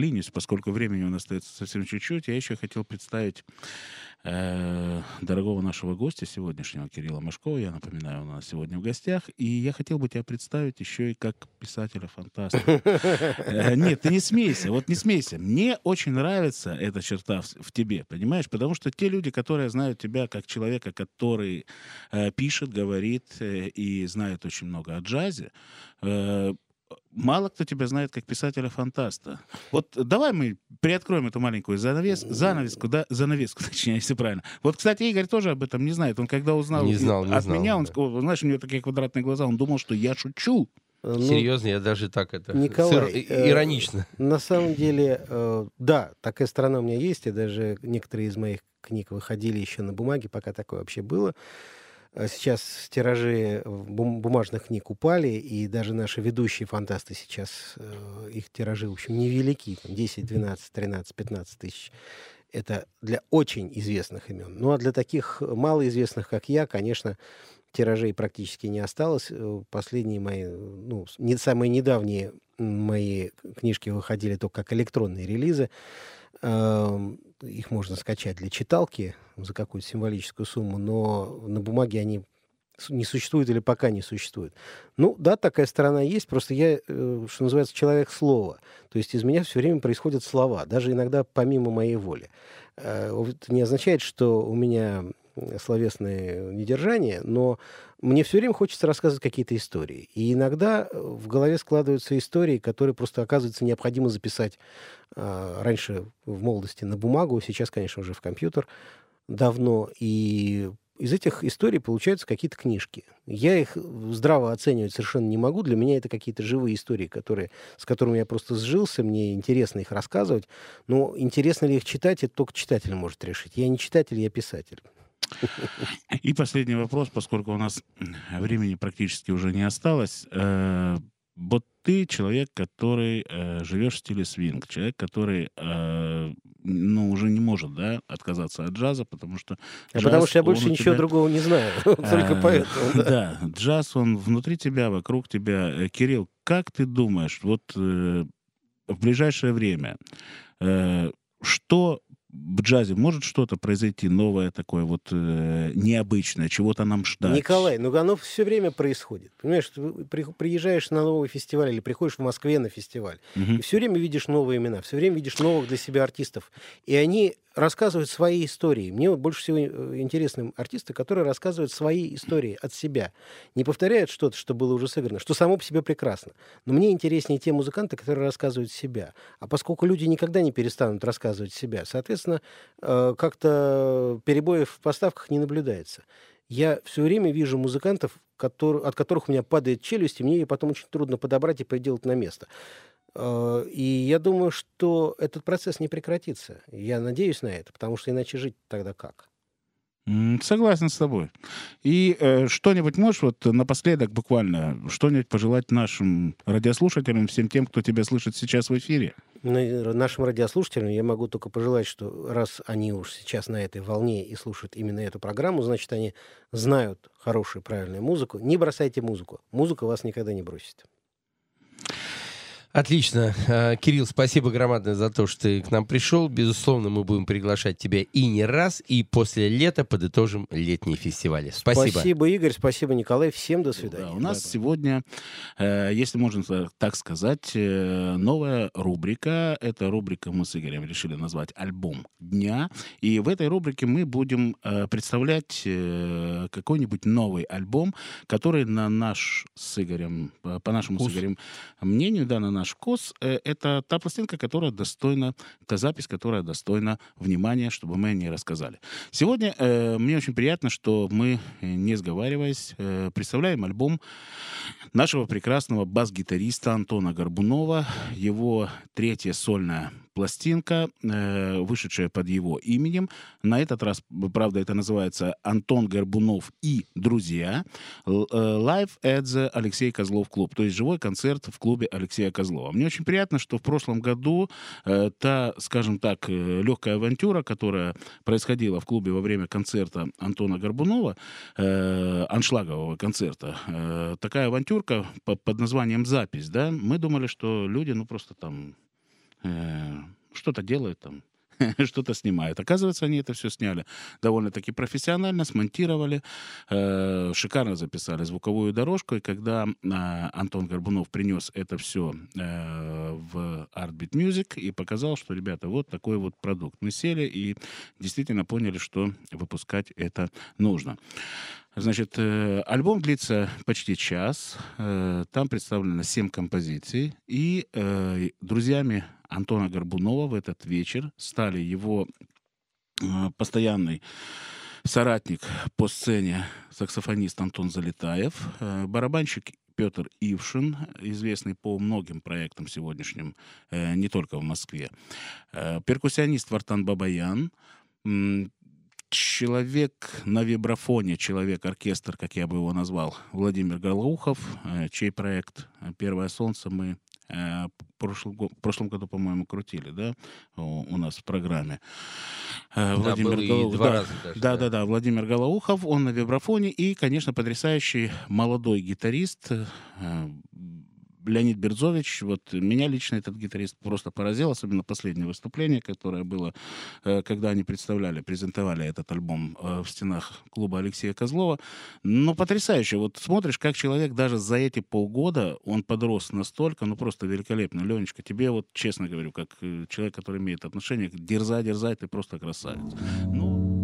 вклинюсь, поскольку времени у нас остается совсем чуть-чуть. Я еще хотел представить э, дорогого нашего гостя сегодняшнего, Кирилла Машкова. Я напоминаю, у нас сегодня в гостях. И я хотел бы тебя представить еще и как писателя-фантаста. Э, Нет, ты не смейся, вот не смейся. Мне очень нравится эта черта в, тебе, понимаешь? Потому что те люди, которые знают тебя как человека, который э, пишет, говорит э, и знает очень много о джазе, мало кто тебя знает как писателя-фантаста. Вот давай мы приоткроем эту маленькую занавес, занавеску, да, занавеску, точнее, если правильно. Вот, кстати, Игорь тоже об этом не знает. Он когда узнал Не знал, не от знал, меня, он да. сказал, знаешь, у него такие квадратные глаза, он думал, что я шучу. Ну, Серьезно, я даже так это... Николай, сыр- э, Иронично. На самом деле, э, да, такая сторона у меня есть, и даже некоторые из моих книг выходили еще на бумаге, пока такое вообще было. А Сейчас тиражи бум- бумажных книг упали, и даже наши ведущие фантасты сейчас, э, их тиражи, в общем, невелики, там 10, 12, 13, 15 тысяч. Это для очень известных имен. Ну а для таких малоизвестных, как я, конечно, тиражей практически не осталось. Э, Последние мои, ну, не самые недавние мои книжки выходили только как электронные релизы. Их можно скачать для читалки за какую-то символическую сумму, но на бумаге они не существуют или пока не существуют. Ну, да, такая сторона есть, просто я, э, что называется, человек слова. То есть из меня все время происходят слова, даже иногда помимо моей воли. Э, Это не означает, что у меня словесное недержание, но мне все время хочется рассказывать какие-то истории. И иногда э, в голове складываются истории, которые просто оказывается необходимо записать а, раньше в молодости на бумагу, сейчас, конечно, уже в компьютер давно. И из этих историй получаются какие-то книжки. Я их здраво оценивать совершенно не могу. Для меня это какие-то живые истории, которые, с которыми я просто сжился. Мне интересно их рассказывать. Но интересно ли их читать, это только читатель может решить. Я не читатель, я писатель. И последний вопрос, поскольку у нас времени практически уже не осталось. Э, Вот ты человек, который э, живешь в стиле свинг, человек, который э, ну, уже не может да, отказаться от джаза, потому что... А джаз, потому что я больше ничего тебя- другого не знаю. Только поэтому. да. Джаз, он внутри тебя, вокруг тебя. Кирилл, как ты думаешь, вот в ближайшее время, что в джазе может что-то произойти новое такое вот э, необычное, чего-то нам ждать? Николай, ну оно все время происходит. Понимаешь, ты при- приезжаешь на новый фестиваль или приходишь в Москве на фестиваль, Мгм. и все время видишь новые имена, все время видишь новых для себя артистов. И они рассказывают свои истории. Мне вот больше всего э, интересны артисты, которые рассказывают свои истории от себя. Не повторяют что-то, что было уже сыграно, что само по себе прекрасно. Но мне интереснее те музыканты, которые рассказывают себя. А поскольку люди никогда не перестанут рассказывать себя, соответственно, э, как-то перебоев в поставках не наблюдается. Я все время вижу музыкантов, котор- от которых у меня падает челюсть, и мне ее потом очень трудно подобрать и приделать на место. Э, И я думаю, что этот процесс не прекратится. Я надеюсь на это, потому что иначе жить тогда как? Согласен с тобой. И э, что-нибудь можешь вот напоследок буквально, что-нибудь пожелать нашим радиослушателям, всем тем, кто тебя слышит сейчас в эфире? На- Нашим радиослушателям я могу только пожелать, что раз они уж сейчас на этой волне и слушают именно эту программу, значит, они знают хорошую, правильную музыку. Не бросайте музыку. Музыка вас никогда не бросит. Отлично. Э, Кирилл, спасибо громадное за то, что ты к нам пришел. Безусловно, мы будем приглашать тебя и не раз, и после лета подытожим летние фестивали. Спасибо. Спасибо, Игорь. Спасибо, Николай. Всем до свидания. Да, у нас Bye-bye. сегодня, э, если можно та- так сказать, э, новая рубрика. Эта рубрика мы с Игорем решили назвать «Альбом дня». И в этой рубрике мы будем представлять какой-нибудь новый альбом, который на наш с Игорем, по по нашему Вкус. с Игорем мнению, да, на наш вкус, э, это та пластинка, которая достойна, та запись, которая достойна внимания, чтобы мы о ней рассказали. Сегодня э, мне очень приятно, что мы, э, не сговариваясь, э, представляем альбом нашего прекрасного бас-гитариста Антона Горбунова. Его третья сольная пластинка, э, вышедшая под его именем. На этот раз, правда, это называется «Антон Горбунов и друзья». Э, Live at the Алексей Козлов клуб. То есть живой концерт в клубе Алексея Козлова. Мне очень приятно, что в прошлом году э, та, скажем так, легкая авантюра, которая происходила в клубе во время концерта Антона Горбунова, аншлагового концерта, такая авантюрка по- под названием «Запись», да, мы думали, что люди, ну, просто там э, что-то делают там, что-то снимают. Оказывается, они это все сняли довольно-таки профессионально, смонтировали, э, шикарно записали звуковую дорожку. И когда э, Антон Горбунов принес это все в Artbeat Music и показал, что, ребята, вот такой вот продукт. Мы сели и действительно поняли, что выпускать это нужно. Значит, э, альбом длится почти час. Э, Там представлено семь композиций. И э, друзьями Антона Горбунова в этот вечер. Стали его э, постоянный соратник по сцене, саксофонист Антон Залетаев, э, барабанщик Петр Ившин, известный по многим проектам сегодняшним, э, не только в Москве, перкуссионист Вартан Бабаян, человек на вибрафоне, человек-оркестр, как я бы его назвал, Владимир Голоухов, чей проект «Первое солнце» мы э, прошлом в прошлом году, по-моему, крутили, да, у, нас в программе. Э, Да, и два да, раза даже, да, да. да, да, Владимир Голоухов, он на вибрафоне и, конечно, потрясающий молодой гитарист э, Леонид Берзович. Вот меня лично этот гитарист просто поразил, особенно последнее выступление, которое было, э, когда они представляли, презентовали этот альбом э, в стенах клуба Алексея Козлова. Ну, потрясающе. Вот смотришь, как человек даже за эти полгода, он подрос настолько, ну, просто великолепно. Ленечка, тебе вот, честно говорю, как э, человек, который имеет отношение, дерзай, дерзай, ты просто красавец. Ну,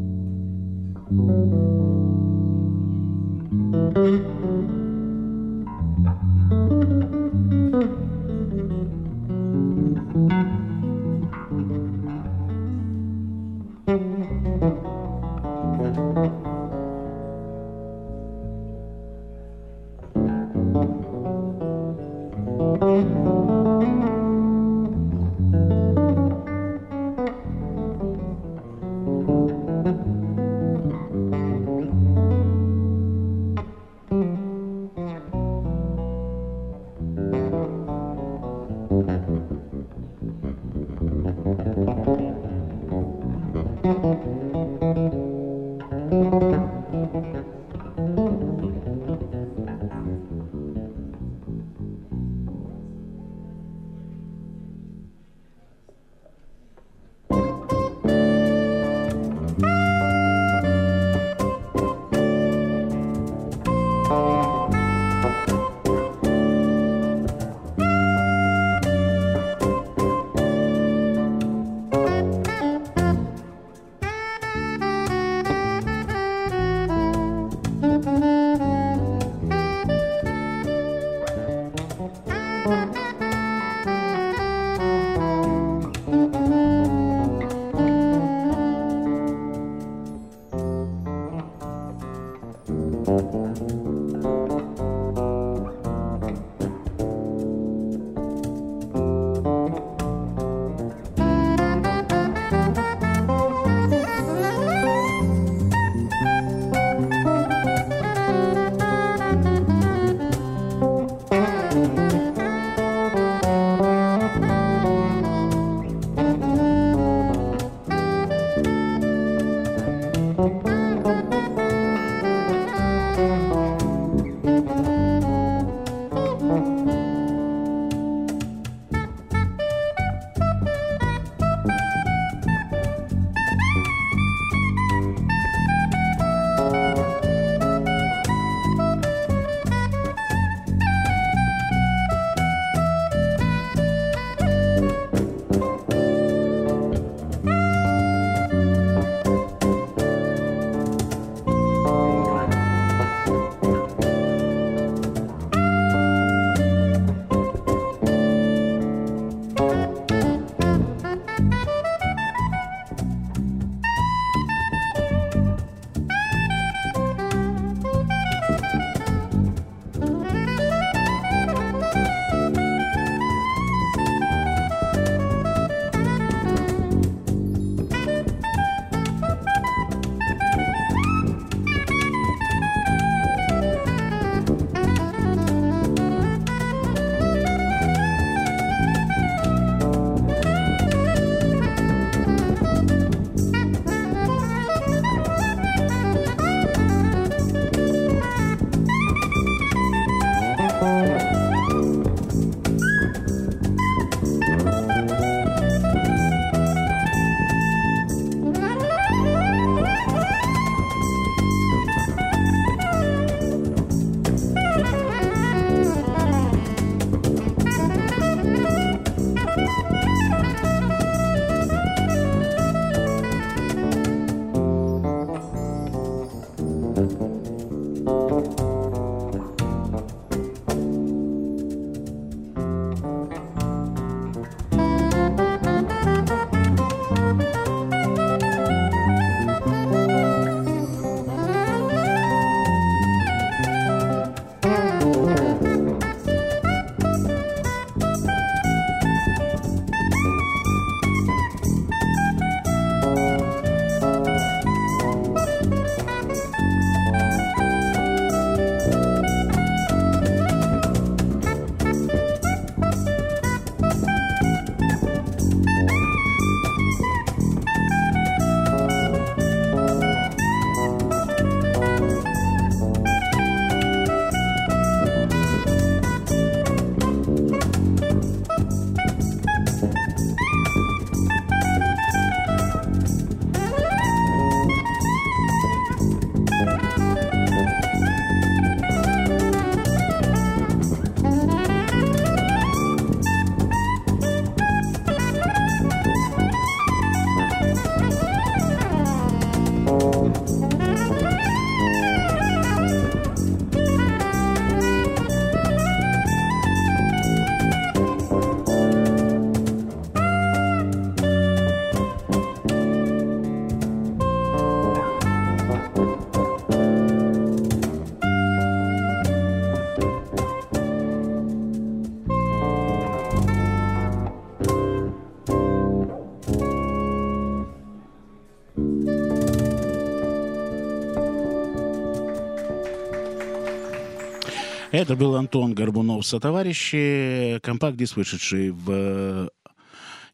Это был Антон Горбунов со товарищи, компакт-диск, вышедший в э,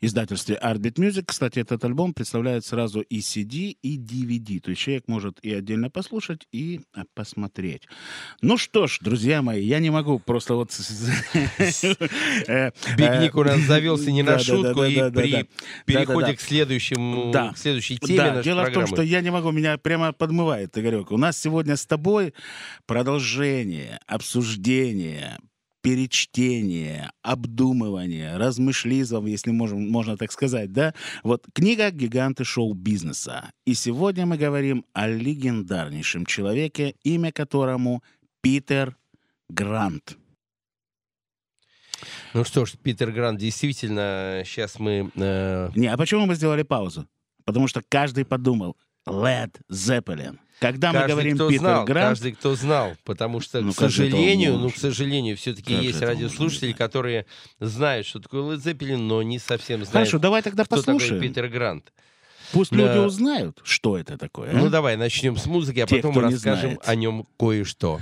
издательстве Arbit Music. Кстати, этот альбом представляет сразу и CD, и DVD. То есть человек может и отдельно послушать, и посмотреть. Ну что ж, друзья мои, я не могу просто вот... э, Бигник у нас э, завелся не на шутку, и при переходе к следующей теме дело в том, что я не могу, меня прямо подмывает, Игорек. У нас сегодня с тобой продолжение, обсуждение, перечтение, обдумывание, размышлизов, если можем, можно так сказать, да? Вот книга «Гиганты шоу-бизнеса». И сегодня мы говорим о легендарнейшем человеке, имя которому Питер Грант. Ну что ж, Питер Грант, действительно, сейчас мы... э, Не, а почему мы сделали паузу? Потому что каждый подумал, Led Zeppelin. Когда мы каждый, говорим кто Питер знал, Грант, каждый, кто знал, потому что, Ну, к сожалению, ну, к сожалению, все-таки есть радиослушатели, которые знают, что такое Led Zeppelin, но не совсем знают, Хорошо, давай тогда кто послушаем. такой Питер Грант. Пусть Да. люди узнают, что это такое. Ну а? давай начнем с музыки, а Те, потом расскажем о нем кое-что.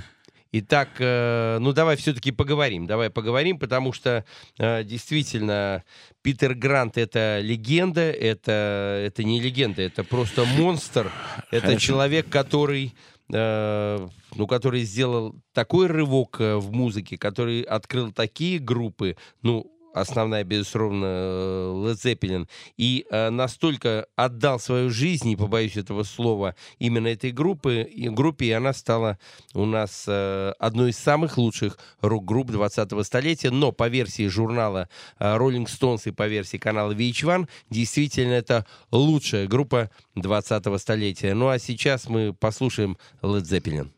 Итак, э, ну давай все-таки поговорим. Давай поговорим, потому что э, действительно Питер Грант это легенда, это, это не легенда, это просто монстр. Это Хорошо. человек, который, э, ну, который сделал такой рывок в музыке, который открыл такие группы, ну, основная, безусловно, Led Zeppelin, и э, настолько отдал свою жизнь, не побоюсь этого слова, именно этой группы, и группе, и она стала у нас э, одной из самых лучших рок-групп 20-го столетия, но по версии журнала э, Rolling Stones и по версии канала VH1, действительно, это лучшая группа 20-го столетия. Ну а сейчас мы послушаем Led Zeppelin.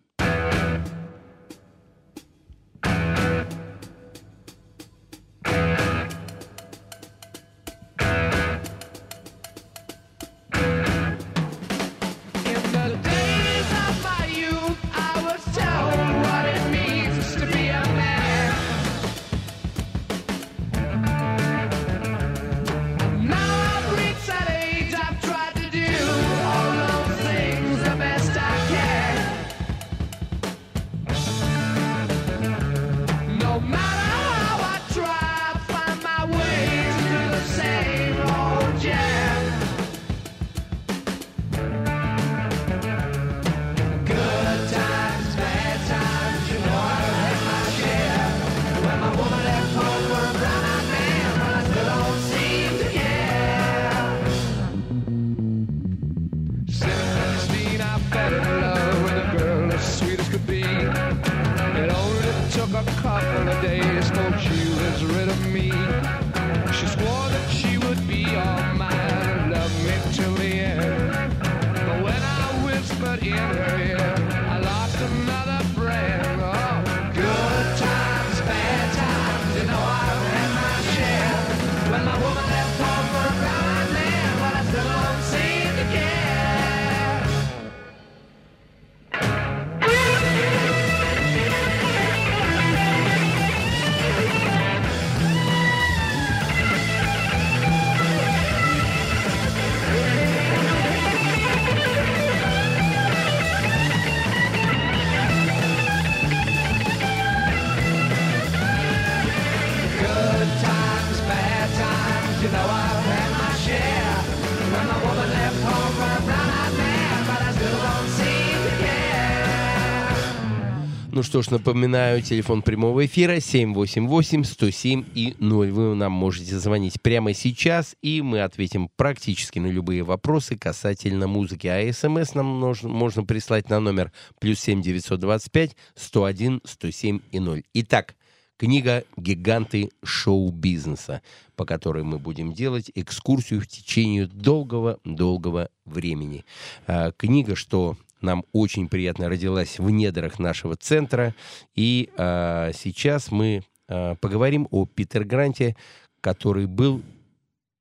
Что ж, напоминаю, телефон прямого эфира 788-107 и 0. Вы нам можете звонить прямо сейчас, и мы ответим практически на любые вопросы касательно музыки. А смс нам можно, можно прислать на номер плюс 7 925 101 107 и 0. Итак, книга «Гиганты шоу-бизнеса», по которой мы будем делать экскурсию в течение долгого-долгого времени. А, Книга, что нам очень приятно родилась в недрах нашего центра. И а, сейчас мы а, поговорим о Питер Гранте, который был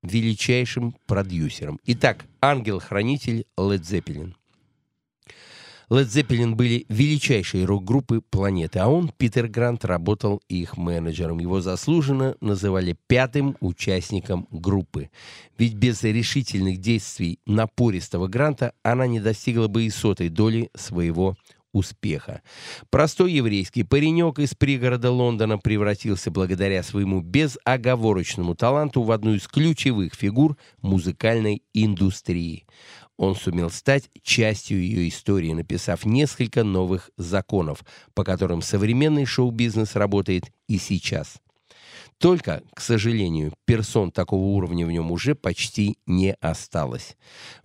величайшим продюсером. Итак, ангел-хранитель Led Zeppelin. Led Zeppelin были величайшие рок-группы планеты, а он, Питер Грант, работал их менеджером. Его заслуженно называли пятым участником группы. Ведь без решительных действий напористого Гранта она не достигла бы и сотой доли своего успеха. Простой еврейский паренек из пригорода Лондона превратился благодаря своему безоговорочному таланту в одну из ключевых фигур музыкальной индустрии. Он сумел стать частью ее истории, написав несколько новых законов, по которым современный шоу-бизнес работает и сейчас. Только, к сожалению, персон такого уровня в нем уже почти не осталось.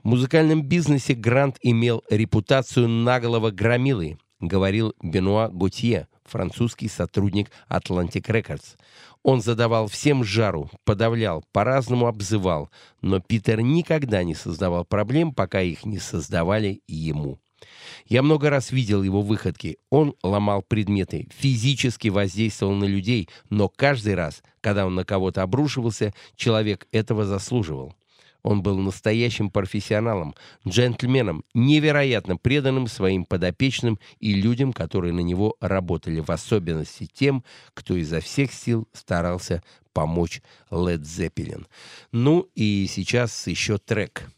В музыкальном бизнесе Грант имел репутацию наглого громилы, говорил Бенуа Готье, французский сотрудник Atlantic Records. Он задавал всем жару, подавлял, по-разному обзывал, но Питер никогда не создавал проблем, пока их не создавали ему. Я много раз видел его выходки. Он ломал предметы, физически воздействовал на людей, но каждый раз, когда он на кого-то обрушивался, человек этого заслуживал. Он был настоящим профессионалом, джентльменом, невероятно преданным своим подопечным и людям, которые на него работали, в особенности тем, кто изо всех сил старался помочь Led Zeppelin. Ну и сейчас еще трек.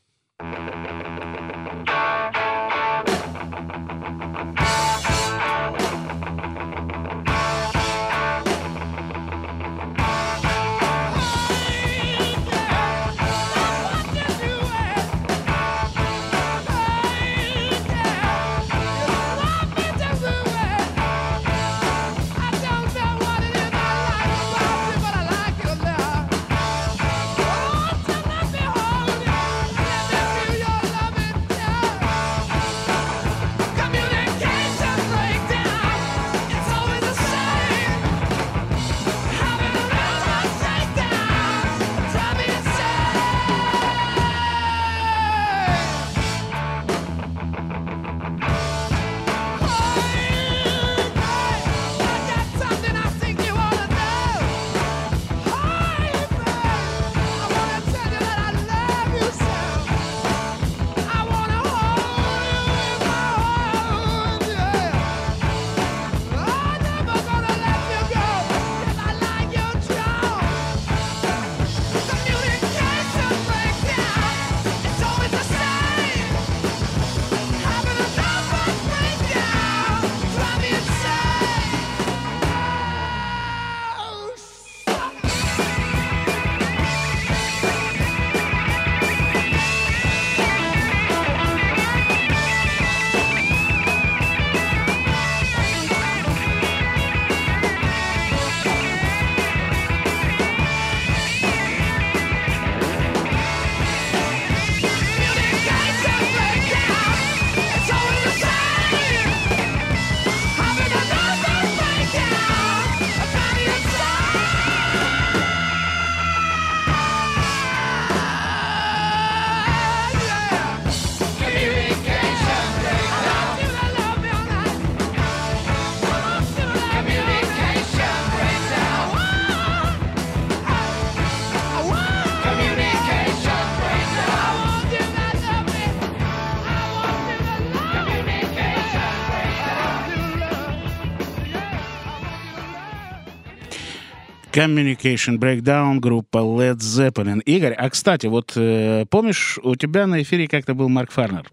Communication Breakdown, группа Led Zeppelin. Игорь, а кстати, вот э, помнишь, у тебя на эфире как-то был Марк Фарнер,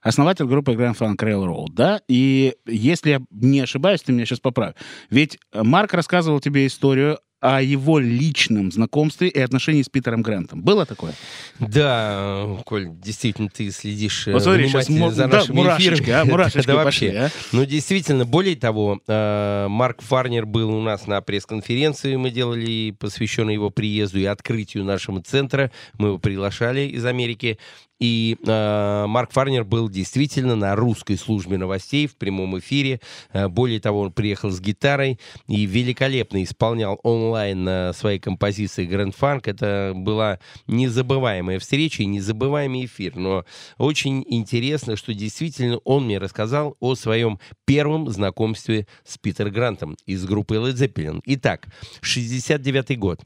основатель группы Grand Funk Railroad, да? И если я не ошибаюсь, ты меня сейчас поправь. Ведь Марк рассказывал тебе историю о его личном знакомстве и отношении с Питером Грантом. Было такое? Да, Коль, действительно, ты следишь э, Вот смотри, сейчас мо- за да, нашими мурашечки, а, мурашечки Да пошли, вообще. а. Ну, действительно, более того, э, Марк Фарнер был у нас на пресс-конференции, мы делали, посвященной его приезду и открытию нашего центра. Мы его приглашали из Америки. И э, Марк Фарнер был действительно на русской службе новостей в прямом эфире. Э, более того, он приехал с гитарой и великолепно исполнял онлайн э, свои композиции Grand Funk. Это была незабываемая встреча и незабываемый эфир. Но очень интересно, что действительно он мне рассказал о своем первом знакомстве с Питер Грантом из группы Led Zeppelin. Итак, 69 год.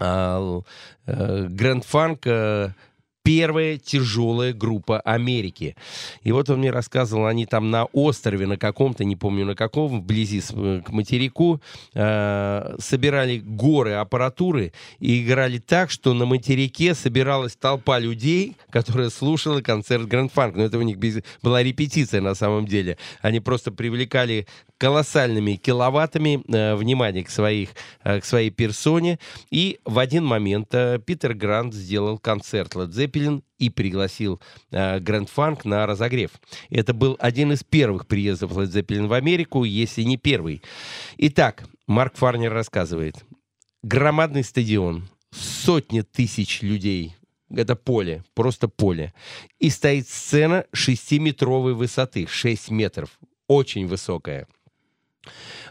А, э, Grand Funk э, первая тяжелая группа Америки. И вот он мне рассказывал, они там на острове, на каком-то, не помню на каком, вблизи э, к материку, э, собирали горы аппаратуры и играли так, что на материке собиралась толпа людей, которая слушала концерт Гранд Фанк. Но это у них была репетиция на самом деле. Они просто привлекали колоссальными киловаттами э, внимание к, своих, э, к своей персоне. И в один момент э, Питер Грант сделал концерт Led Zeppelin и пригласил э, Гранд Фанк на разогрев. Это был один из первых приездов Led Zeppelin в Америку, если не первый. Итак, Марк Фарнер рассказывает. Громадный стадион, сотни тысяч людей. Это поле, просто поле. И стоит сцена 6-метровой высоты, 6 метров. Очень высокая.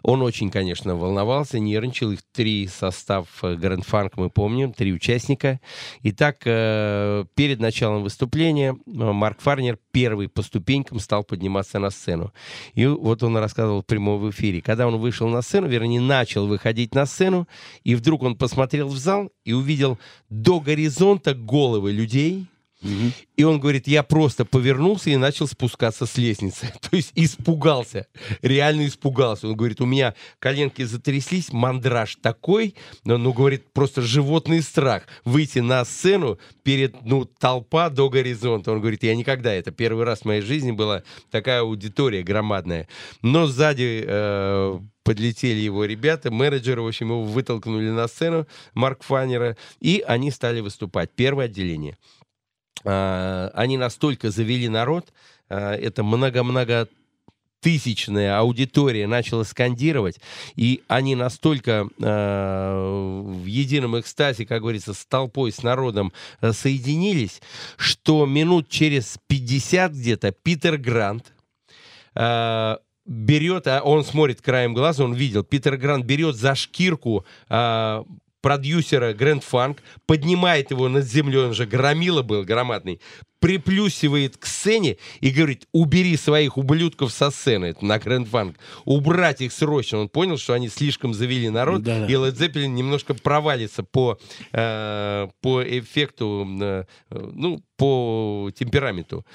Он очень, конечно, волновался, нервничал. Их три состав Гранд Фанк, мы помним, три участника. Итак, э, перед началом выступления э, Марк Фарнер первый по ступенькам стал подниматься на сцену. И вот он рассказывал в прямом эфире. Когда он вышел на сцену, вернее, начал выходить на сцену, и вдруг он посмотрел в зал и увидел до горизонта головы людей, и он говорит, я просто повернулся и начал спускаться с лестницы. То есть испугался, реально испугался. Он говорит, у меня коленки затряслись, мандраж такой, ну, ну, говорит, просто животный страх выйти на сцену перед, ну, толпа до горизонта. Он говорит, я никогда, это первый раз в моей жизни была такая аудитория громадная. Но сзади э, подлетели его ребята, менеджеры, в общем, его вытолкнули на сцену, Марк Фаннера, и они стали выступать. Первое отделение. А, они настолько завели народ, а, это много-много тысячная аудитория начала скандировать, и они настолько э, в едином экстазе, как говорится, с толпой, с народом э, соединились, что минут через 50 где-то Питер Грант э, берет, а он смотрит краем глаза, он видел, Питер Грант берет за шкирку продюсера Грэнд Фанк, поднимает его над землей, он же громила был, громадный, приплюсивает к сцене и говорит, убери своих ублюдков со сцены, это на Грэнд Фанк, убрать их срочно. Он понял, что они слишком завели народ, Да-да. и Led Zeppelin немножко провалится по, э, по эффекту, э, ну, по темпераменту.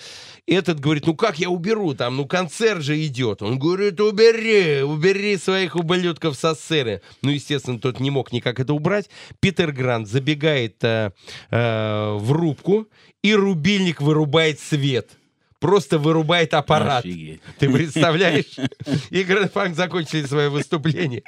Этот говорит, ну как я уберу там, ну концерт же идет. Он говорит, убери, убери своих ублюдков со сцены. Ну, естественно, тот не мог никак это убрать. Питер Грант забегает э, э, в рубку, и рубильник вырубает свет. Просто вырубает аппарат. Офигеть. Ты представляешь? И Фанк закончили свое выступление.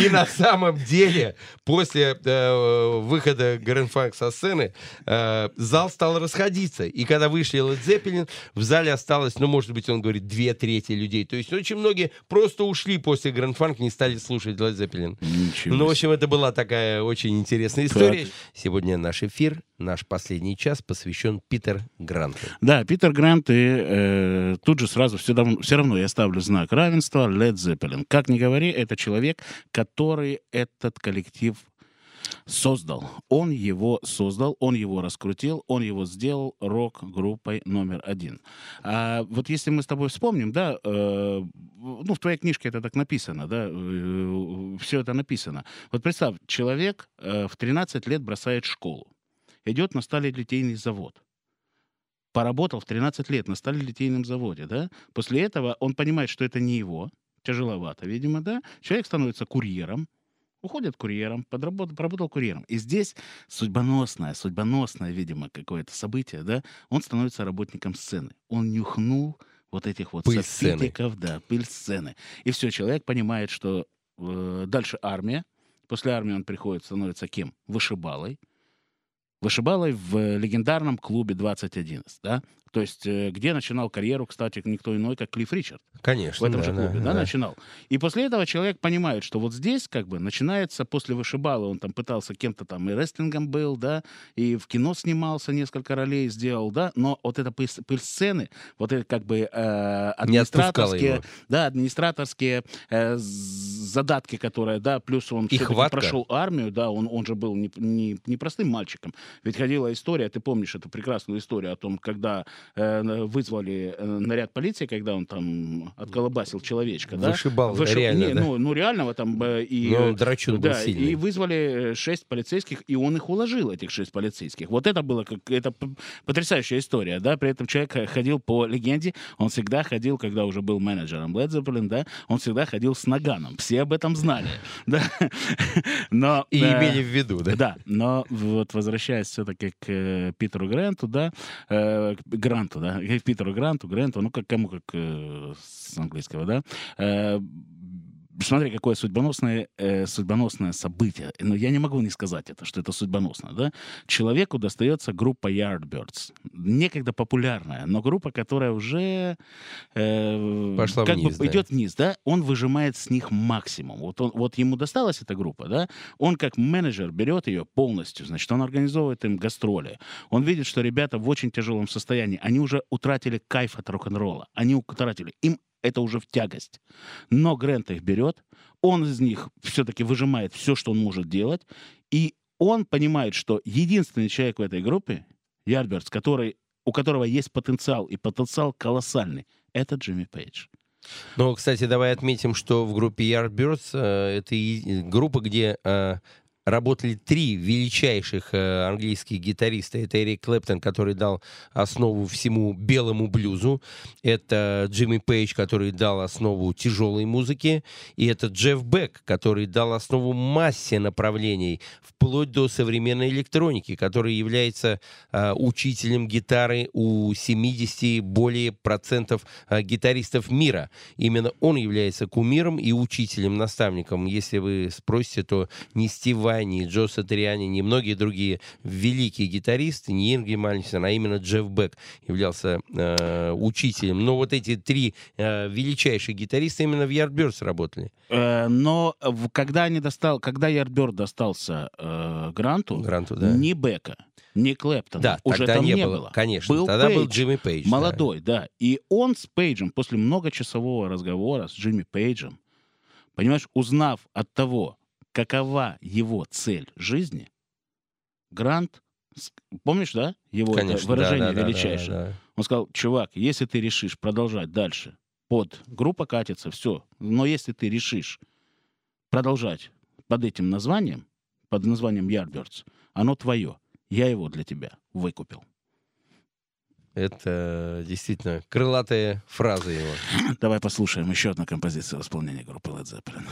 И на самом деле, после э, выхода Гранд Фанк со сцены, э, зал стал расходиться. И когда вышли Led Zeppelin, в зале осталось, ну, может быть, он говорит, две трети людей. То есть очень многие просто ушли после Гранд Фанк, не стали слушать Led Zeppelin. Ничего Ну, в общем, это была такая очень интересная история. Сегодня наш эфир, наш последний час посвящен Питер Гранту. Да, Питер Грант, и э, тут же сразу все, давно- все равно я ставлю знак равенства Led Zeppelin. Как ни говори, это человек, который этот коллектив создал. Он его создал, он его раскрутил, он его сделал рок-группой номер один. А вот если мы с тобой вспомним, да, э, ну, в твоей книжке это так написано, да, все это написано. Вот представь, человек э, в 13 лет бросает школу, идет на сталелитейный завод, поработал в 13 лет на сталелитейном заводе, да, после этого он понимает, что это не его, тяжеловато, видимо, да, человек становится курьером, уходит курьером, подработал, поработал курьером. И здесь судьбоносное, судьбоносное, видимо, какое-то событие, да, он становится работником сцены. Он нюхнул вот этих вот Пыль сцены. софитиков, да, пыль сцены. И все, человек понимает, что э, дальше армия, после армии он приходит, становится кем? Вышибалой. Вышибалой в легендарном клубе 2011, да? То есть, э, где начинал карьеру, кстати, никто иной, как Клифф Ричард Конечно. в этом да, же клубе, да, да. начинал. И после этого человек понимает, что вот здесь как бы начинается после вышибала, он там пытался кем-то там и рестлингом был, да, и в кино снимался, несколько ролей сделал, да, но вот эта пыль, пыль сцены, вот это как бы э, администраторские, да, администраторские э, задатки, которые, да, плюс он И прошел армию, да, он, он же был не, не, не простым мальчиком. Ведь ходила история, ты помнишь эту прекрасную историю о том, когда вызвали э, наряд полиции, когда он там отколобасил человечка, да? Вышибал, Вышиб- реально, не, да. ну, ну, реального там э, и... Ну, э, драчун был да, сильный. и вызвали э, шесть полицейских, и он их уложил, этих шесть полицейских. Вот это было как это потрясающая история, да. При этом человек э, ходил по легенде, он всегда ходил, когда уже был менеджером Led Zeppelin, да, он всегда ходил с наганом. Все об этом знали, да. Но И э, имели в виду, да? да, но вот возвращаясь все-таки к э, Питеру Гранту, да, э, Гранту, да, Питеру Гранту, Гранту, ну, как кому, как э, с английского, да, э, Смотри, какое судьбоносное, э, судьбоносное событие. Но я не могу не сказать это, что это судьбоносно. Да? Человеку достается группа Yardbirds. Некогда популярная, но группа, которая уже э, Пошла как вниз, бы да. идет вниз. Да? Он выжимает с них максимум. Вот, он, вот ему досталась эта группа, да? он как менеджер берет ее полностью, значит, он организовывает им гастроли. Он видит, что ребята в очень тяжелом состоянии. Они уже утратили кайф от рок-н-ролла. Они утратили. Им это уже в тягость. Но Грент их берет, он из них все-таки выжимает все, что он может делать, и он понимает, что единственный человек в этой группе, Ярберс, который, у которого есть потенциал, и потенциал колоссальный, это Джимми Пейдж. Но, кстати, давай отметим, что в группе Yardbirds э, это и группа, где э, работали три величайших э, английских гитариста. Это Эрик Клэптон, который дал основу всему белому блюзу. Это Джимми Пейдж, который дал основу тяжелой музыке. И это Джефф Бек, который дал основу массе направлений, вплоть до современной электроники, который является э, учителем гитары у 70 более процентов э, гитаристов мира. Именно он является кумиром и учителем, наставником. Если вы спросите, то не Стив Вай, ни Джо Сатриани, ни многие другие великие гитаристы, не Инги Мальнистен, а именно Джефф Бек являлся э, учителем. Но вот эти три э, величайших гитариста именно в Yardbirds работали. Э, но когда, они достал, когда Ярберт достался э, Гранту, Гранту, да. ни Бека, ни Клэптона Да, уже тогда там не не было, было. конечно. Был Тогда был Пейдж. Джимми Пейдж. да. Молодой, да. И он с Пейджем, после многочасового разговора с Джимми Пейджем, понимаешь, узнав от того, какова его цель жизни, Грант, помнишь, да, его Конечно, да, выражение да, да, да, величайшее? да. Он сказал, чувак, если ты решишь продолжать дальше, под группа катится, все, но если ты решишь продолжать под этим названием, под названием Yardbirds, оно твое, я его для тебя выкупил. Это действительно крылатая фраза его. Давай послушаем еще одну композицию в исполнении группы Led Zeppelin.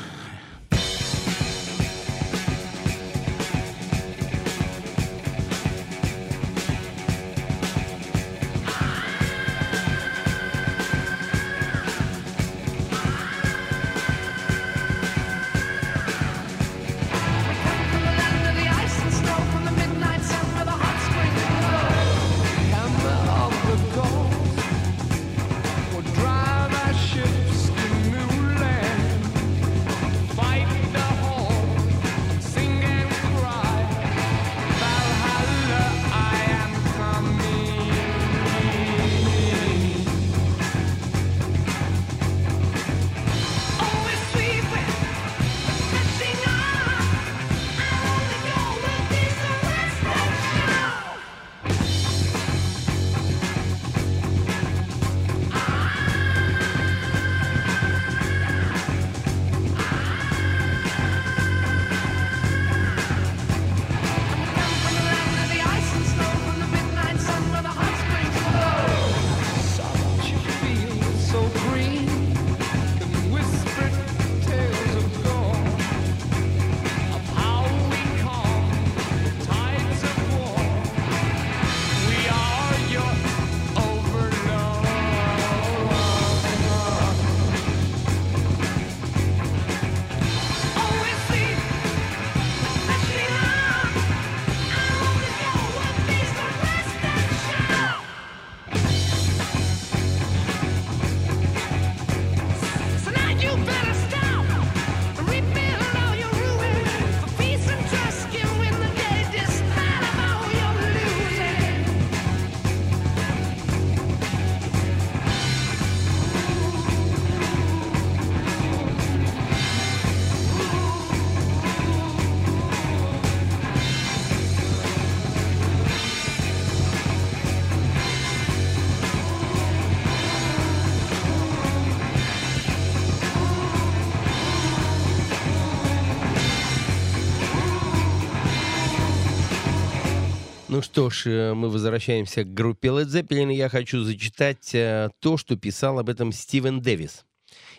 Что ж, э, мы возвращаемся к группе Led Zeppelin, и я хочу зачитать э, то, что писал об этом Стивен Дэвис.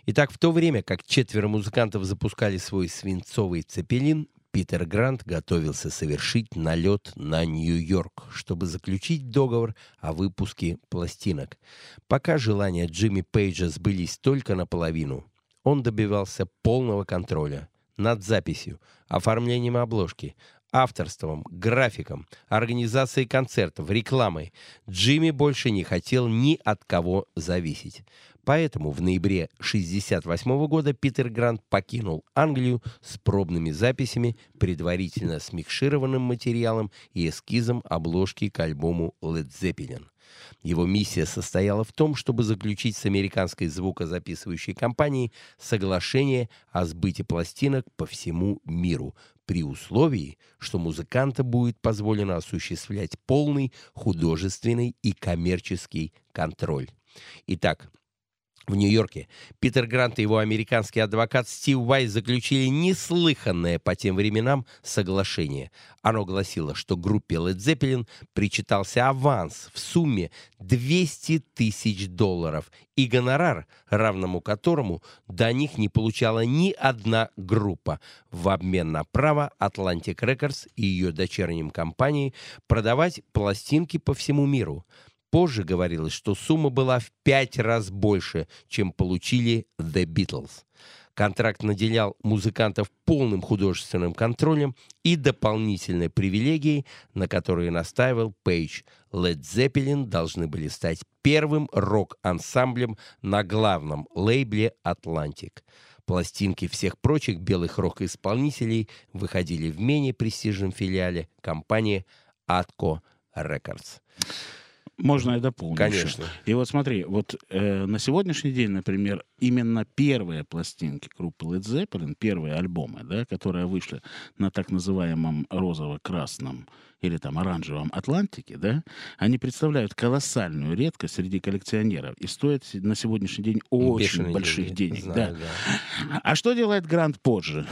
Итак, в то время, как четверо музыкантов запускали свой свинцовый цепелин, Питер Грант готовился совершить налет на Нью-Йорк, чтобы заключить договор о выпуске пластинок. Пока желания Джимми Пейджа сбылись только наполовину, он добивался полного контроля над записью, оформлением обложки, авторством, графиком, организацией концертов, рекламой. Джимми больше не хотел ни от кого зависеть. Поэтому в ноябре 1968 года Питер Грант покинул Англию с пробными записями, предварительно смикшированным материалом и эскизом обложки к альбому Led Zeppelin. Его миссия состояла в том, чтобы заключить с американской звукозаписывающей компанией соглашение о сбыте пластинок по всему миру, при условии, что музыканта будет позволено осуществлять полный художественный и коммерческий контроль. Итак, в Нью-Йорке Питер Грант и его американский адвокат Стив Уайт заключили неслыханное по тем временам соглашение. Оно гласило, что группе Led Zeppelin причитался аванс в сумме 200 тысяч долларов и гонорар, равному которому до них не получала ни одна группа в обмен на право Atlantic Records и ее дочерним компанией продавать пластинки по всему миру. Позже говорилось, что сумма была в пять раз больше, чем получили The Beatles. Контракт наделял музыкантов полным художественным контролем и дополнительной привилегией, на которые настаивал Пейдж. Led Zeppelin должны были стать первым рок-ансамблем на главном лейбле «Атлантик». Пластинки всех прочих белых рок-исполнителей выходили в менее престижном филиале компании Atco Records. Можно я дополню? Конечно. еще? И вот смотри, вот э, на сегодняшний день, например, именно первые пластинки группы Led Zeppelin, первые альбомы, да, которые вышли на так называемом розово-красном или там оранжевом Атлантике, да, они представляют колоссальную редкость среди коллекционеров и стоят на сегодняшний день очень Бешеные больших денег. Знаю, да. да. А что делает Грант позже?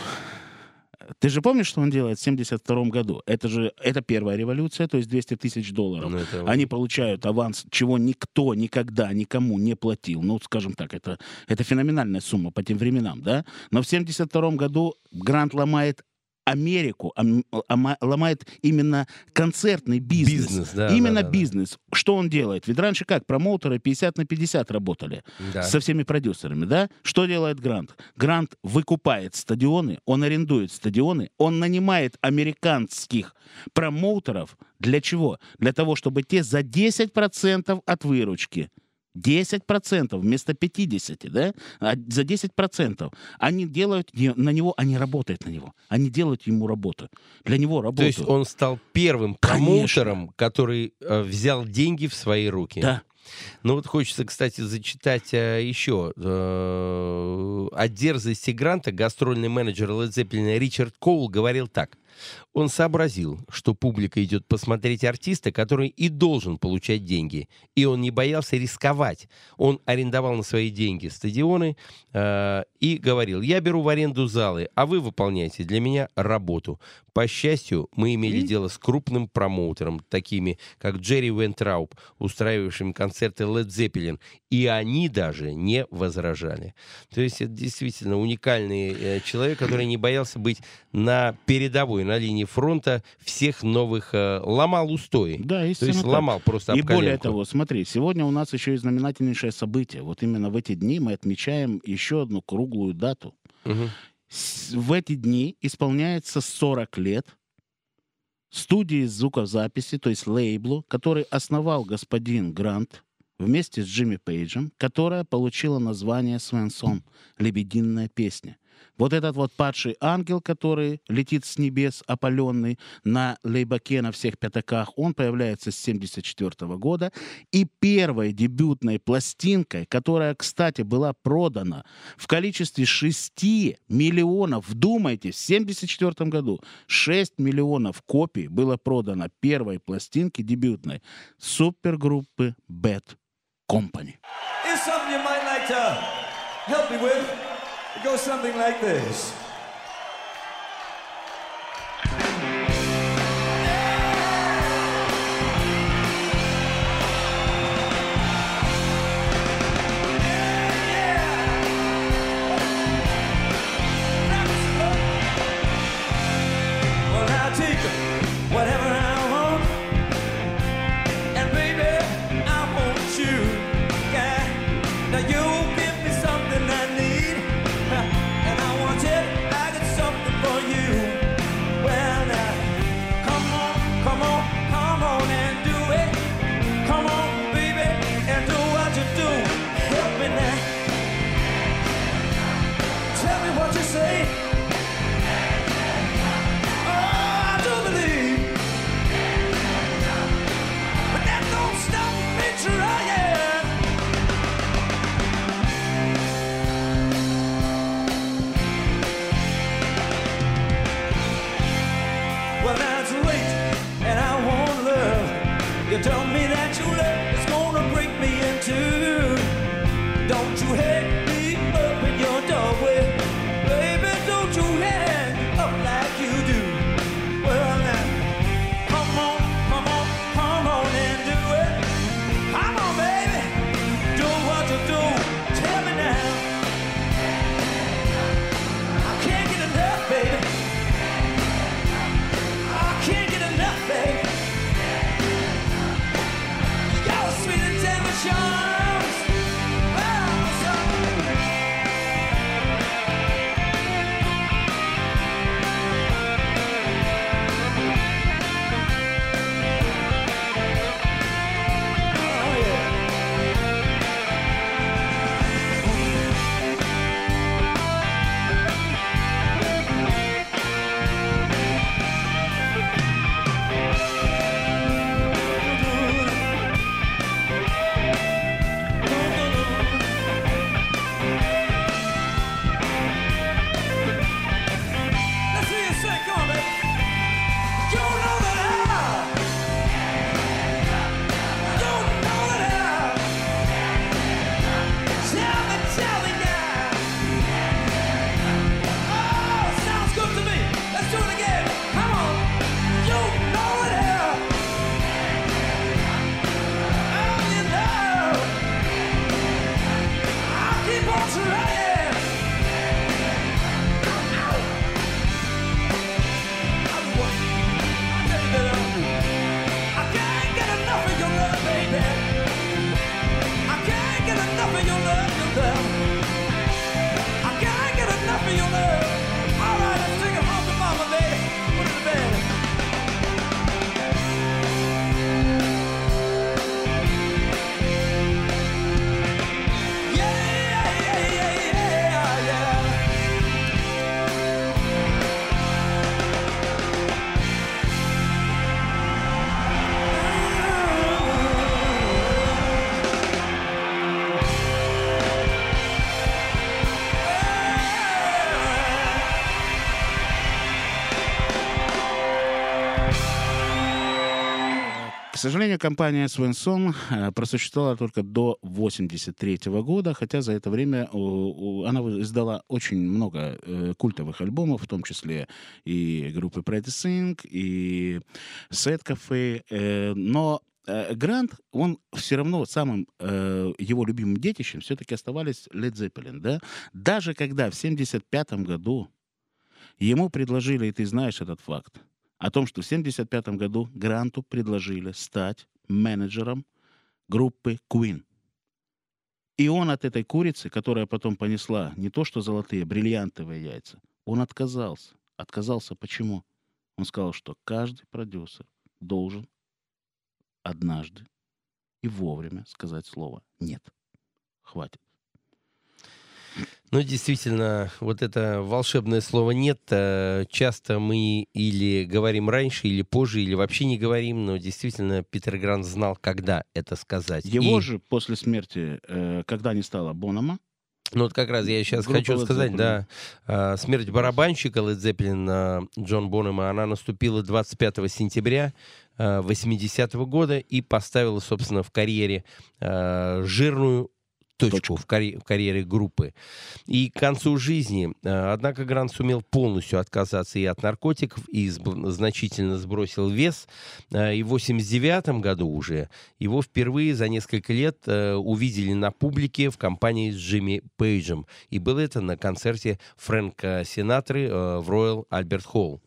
Ты же помнишь, что он делает в 72 году? Это же это первая революция, то есть 200 тысяч долларов. Ну, это- Они получают аванс, чего никто никогда никому не платил. Ну, скажем так, это, это феноменальная сумма по тем временам, да? Но в 72 году Грант ломает Америку, ам- ама- ломает именно концертный бизнес. Бизнес, да, именно да, да, да. бизнес. Что он делает? Ведь раньше как? Промоутеры 50 на 50 работали Да. со всеми продюсерами, да? Что делает Грант? Грант выкупает стадионы, он арендует стадионы, он нанимает американских промоутеров. Для чего? Для того, чтобы те за 10% от выручки 10% вместо 50, да? А за 10% они делают на него, они работают на него. Они делают ему работу. Для него работу. То есть он стал первым Конечно. промоутером, который э, взял деньги в свои руки. Да. Ну вот хочется, кстати, зачитать э, еще э, о дерзости Гранта. Гастрольный менеджер Led Zeppelin Ричард Коул говорил так. Он сообразил, что публика идет посмотреть артиста, который и должен получать деньги. И он не боялся рисковать. Он арендовал на свои деньги стадионы э, и говорил, я беру в аренду залы, а вы выполняете для меня работу. По счастью, мы имели дело с крупным промоутером, такими как Джерри Вентрауб, устраивавшим концерты Led Zeppelin, и они даже не возражали. То есть это действительно уникальный э, человек, который не боялся быть на передовой, на линии фронта всех новых, э, ломал устои. Да, То истинно есть так. ломал просто об И более коленку. того, смотри, сегодня у нас еще и знаменательнейшее событие. Вот именно в эти дни мы отмечаем еще одну круглую дату. С- В эти дни исполняется 40 лет студии звукозаписи, то есть лейблу, который основал господин Грант вместе с Джимми Пейджем, которая получила название «Свенсон» — «Лебединая песня». Вот этот вот падший ангел, который летит с небес опаленный на лейбаке на всех пятаках, он появляется с 1974 года. И первой дебютной пластинкой, которая, кстати, была продана в количестве 6 миллионов, вдумайтесь, в 1974 году 6 миллионов копий было продано первой пластинки дебютной супергруппы Bad Company. Here's something you might like to help me with. It goes something like this. don't сожалению, компания Свенсон э, просуществовала только до 1983 года, хотя за это время она издала очень много э, культовых альбомов, в том числе и группы Pretty Sing, и Set Cafe, э, но Грант, он все равно самым э, его любимым детищем все-таки оставались Led Zeppelin, да? Даже когда в 1975 году ему предложили, и ты знаешь этот факт, о том, что в 1975 году Гранту предложили стать менеджером группы Queen. И он от этой курицы, которая потом понесла не то что золотые, бриллиантовые яйца, он отказался. Отказался почему? Он сказал, что каждый продюсер должен однажды и вовремя сказать слово «нет». Хватит. Ну, действительно, вот это волшебное слово «нет» э, часто мы или говорим раньше, или позже, или вообще не говорим, но действительно Питер Грант знал, когда это сказать. Его И- же после смерти, э, когда не стало Бонома, Ну вот как раз я сейчас Группа хочу Led сказать, Zeppelin. да, а, смерть барабанщика Led Zeppelin Джон Бонема, она наступила 25 сентября 80 года и поставила, собственно, в карьере жирную точку. В, карье- в карьере группы. И к концу жизни, а, однако, Грант сумел полностью отказаться и от наркотиков, и сб- значительно сбросил вес. А, И в 89 году уже его впервые за несколько лет э, увидели на публике в компании с Джимми Пейджем. И было это на концерте Фрэнка Синатры э, в Royal Альберт Холл.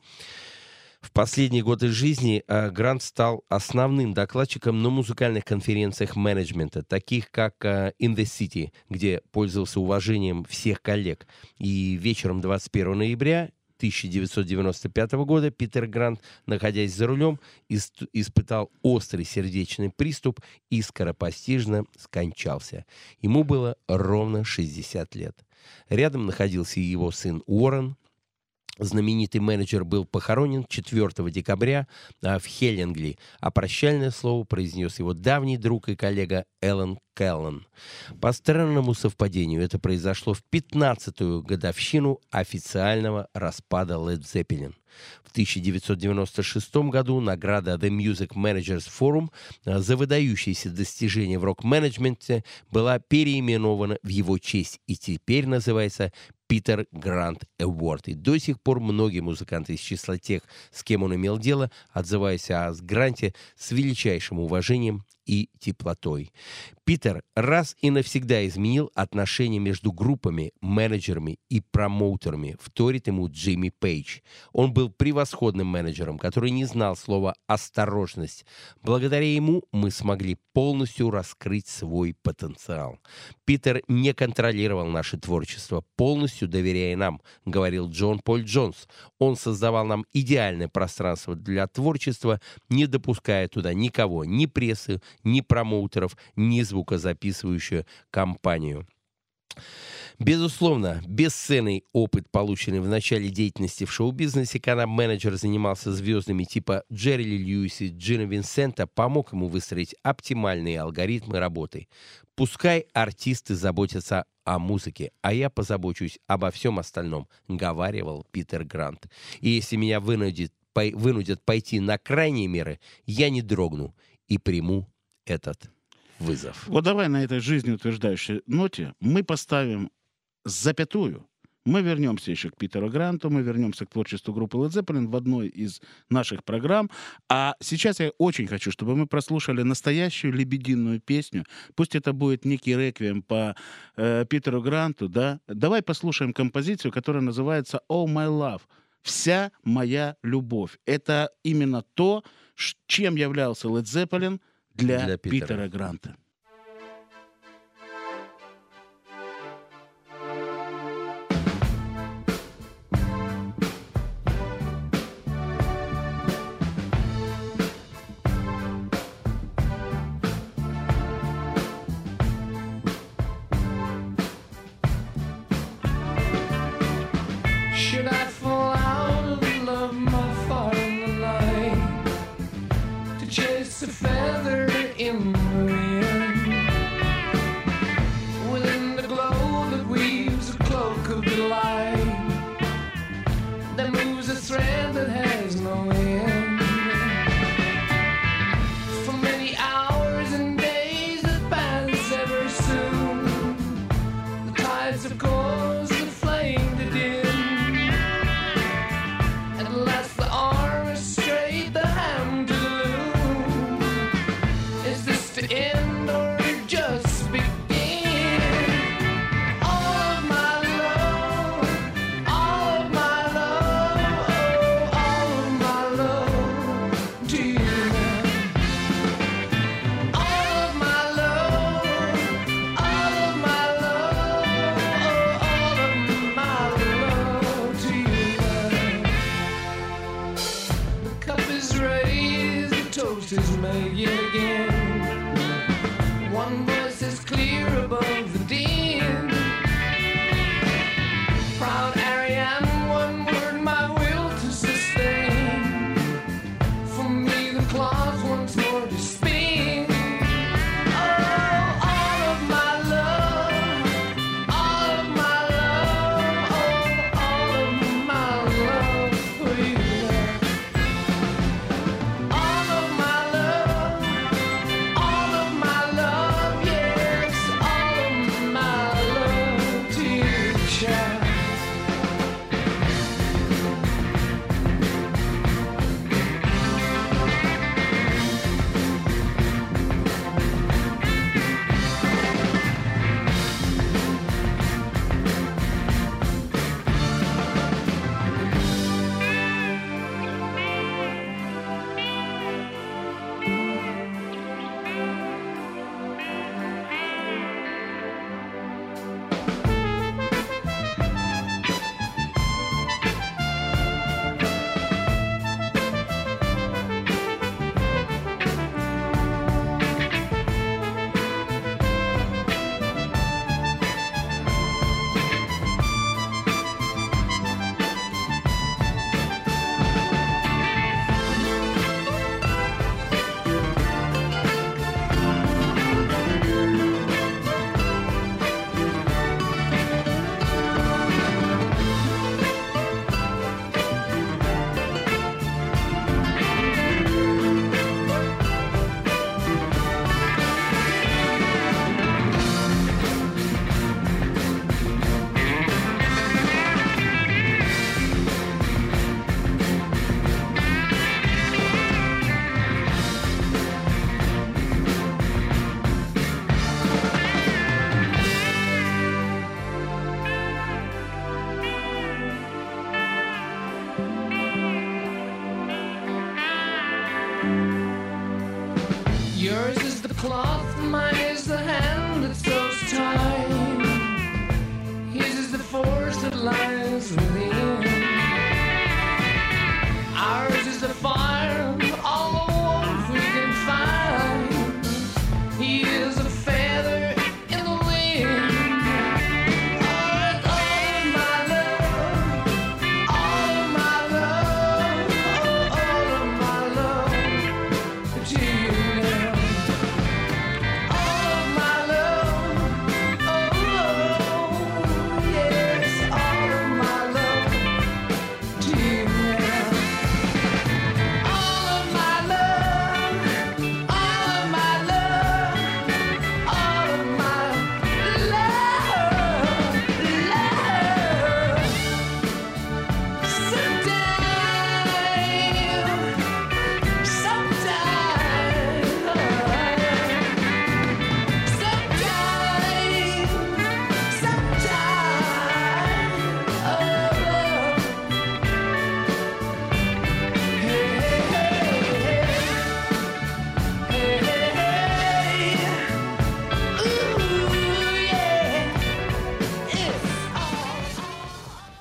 В последние годы жизни э, Грант стал основным докладчиком на музыкальных конференциях менеджмента, таких как э, In the City, где пользовался уважением всех коллег. И вечером 21 ноября 1995 года Питер Грант, находясь за рулем, испытал острый сердечный приступ и скоропостижно скончался. Ему было ровно 60 лет. Рядом находился его сын Уоррен, Знаменитый менеджер был похоронен 4 декабря а, в Хеллингли, а прощальное слово произнес его давний друг и коллега Эллен Келлен. По странному совпадению это произошло в 15-ю годовщину официального распада Led Zeppelin. В 1996 году награда The Music Managers Forum а, за выдающиеся достижения в рок-менеджменте была переименована в его честь и теперь называется Питер Грант Award. И до сих пор многие музыканты из числа тех, с кем он имел дело, отзываясь о Гранте с величайшим уважением и теплотой. Питер раз и навсегда изменил отношения между группами, менеджерами и промоутерами, вторит ему Джимми Пейдж. Он был превосходным менеджером, который не знал слова «осторожность». Благодаря ему мы смогли полностью раскрыть свой потенциал. Питер не контролировал наше творчество, полностью доверяя нам, говорил Джон Поль Джонс. Он создавал нам идеальное пространство для творчества, не допуская туда никого, ни прессы, ни промоутеров, ни звукозаписывающую компанию. Безусловно, бесценный опыт, полученный в начале деятельности в шоу-бизнесе, когда менеджер занимался звездами типа Джерри Ли Льюиса и Джина Винсента, помог ему выстроить оптимальные алгоритмы работы. Пускай артисты заботятся о музыке, а я позабочусь обо всем остальном, говаривал Питер Грант. И если меня вынудит, пой- вынудят пойти на крайние меры, я не дрогну и приму этот вызов. Вот давай на этой жизнеутверждающей ноте мы поставим запятую. Мы вернемся еще к Питеру Гранту, мы вернемся к творчеству группы Led Zeppelin в одной из наших программ. А сейчас я очень хочу, чтобы мы прослушали настоящую лебединую песню. Пусть это будет некий реквием по э, Питеру Гранту, да? Давай послушаем композицию, которая называется «Oh My Love». «Вся моя любовь». Это именно то, чем являлся Led Zeppelin для, Для Питера. Питера Гранта.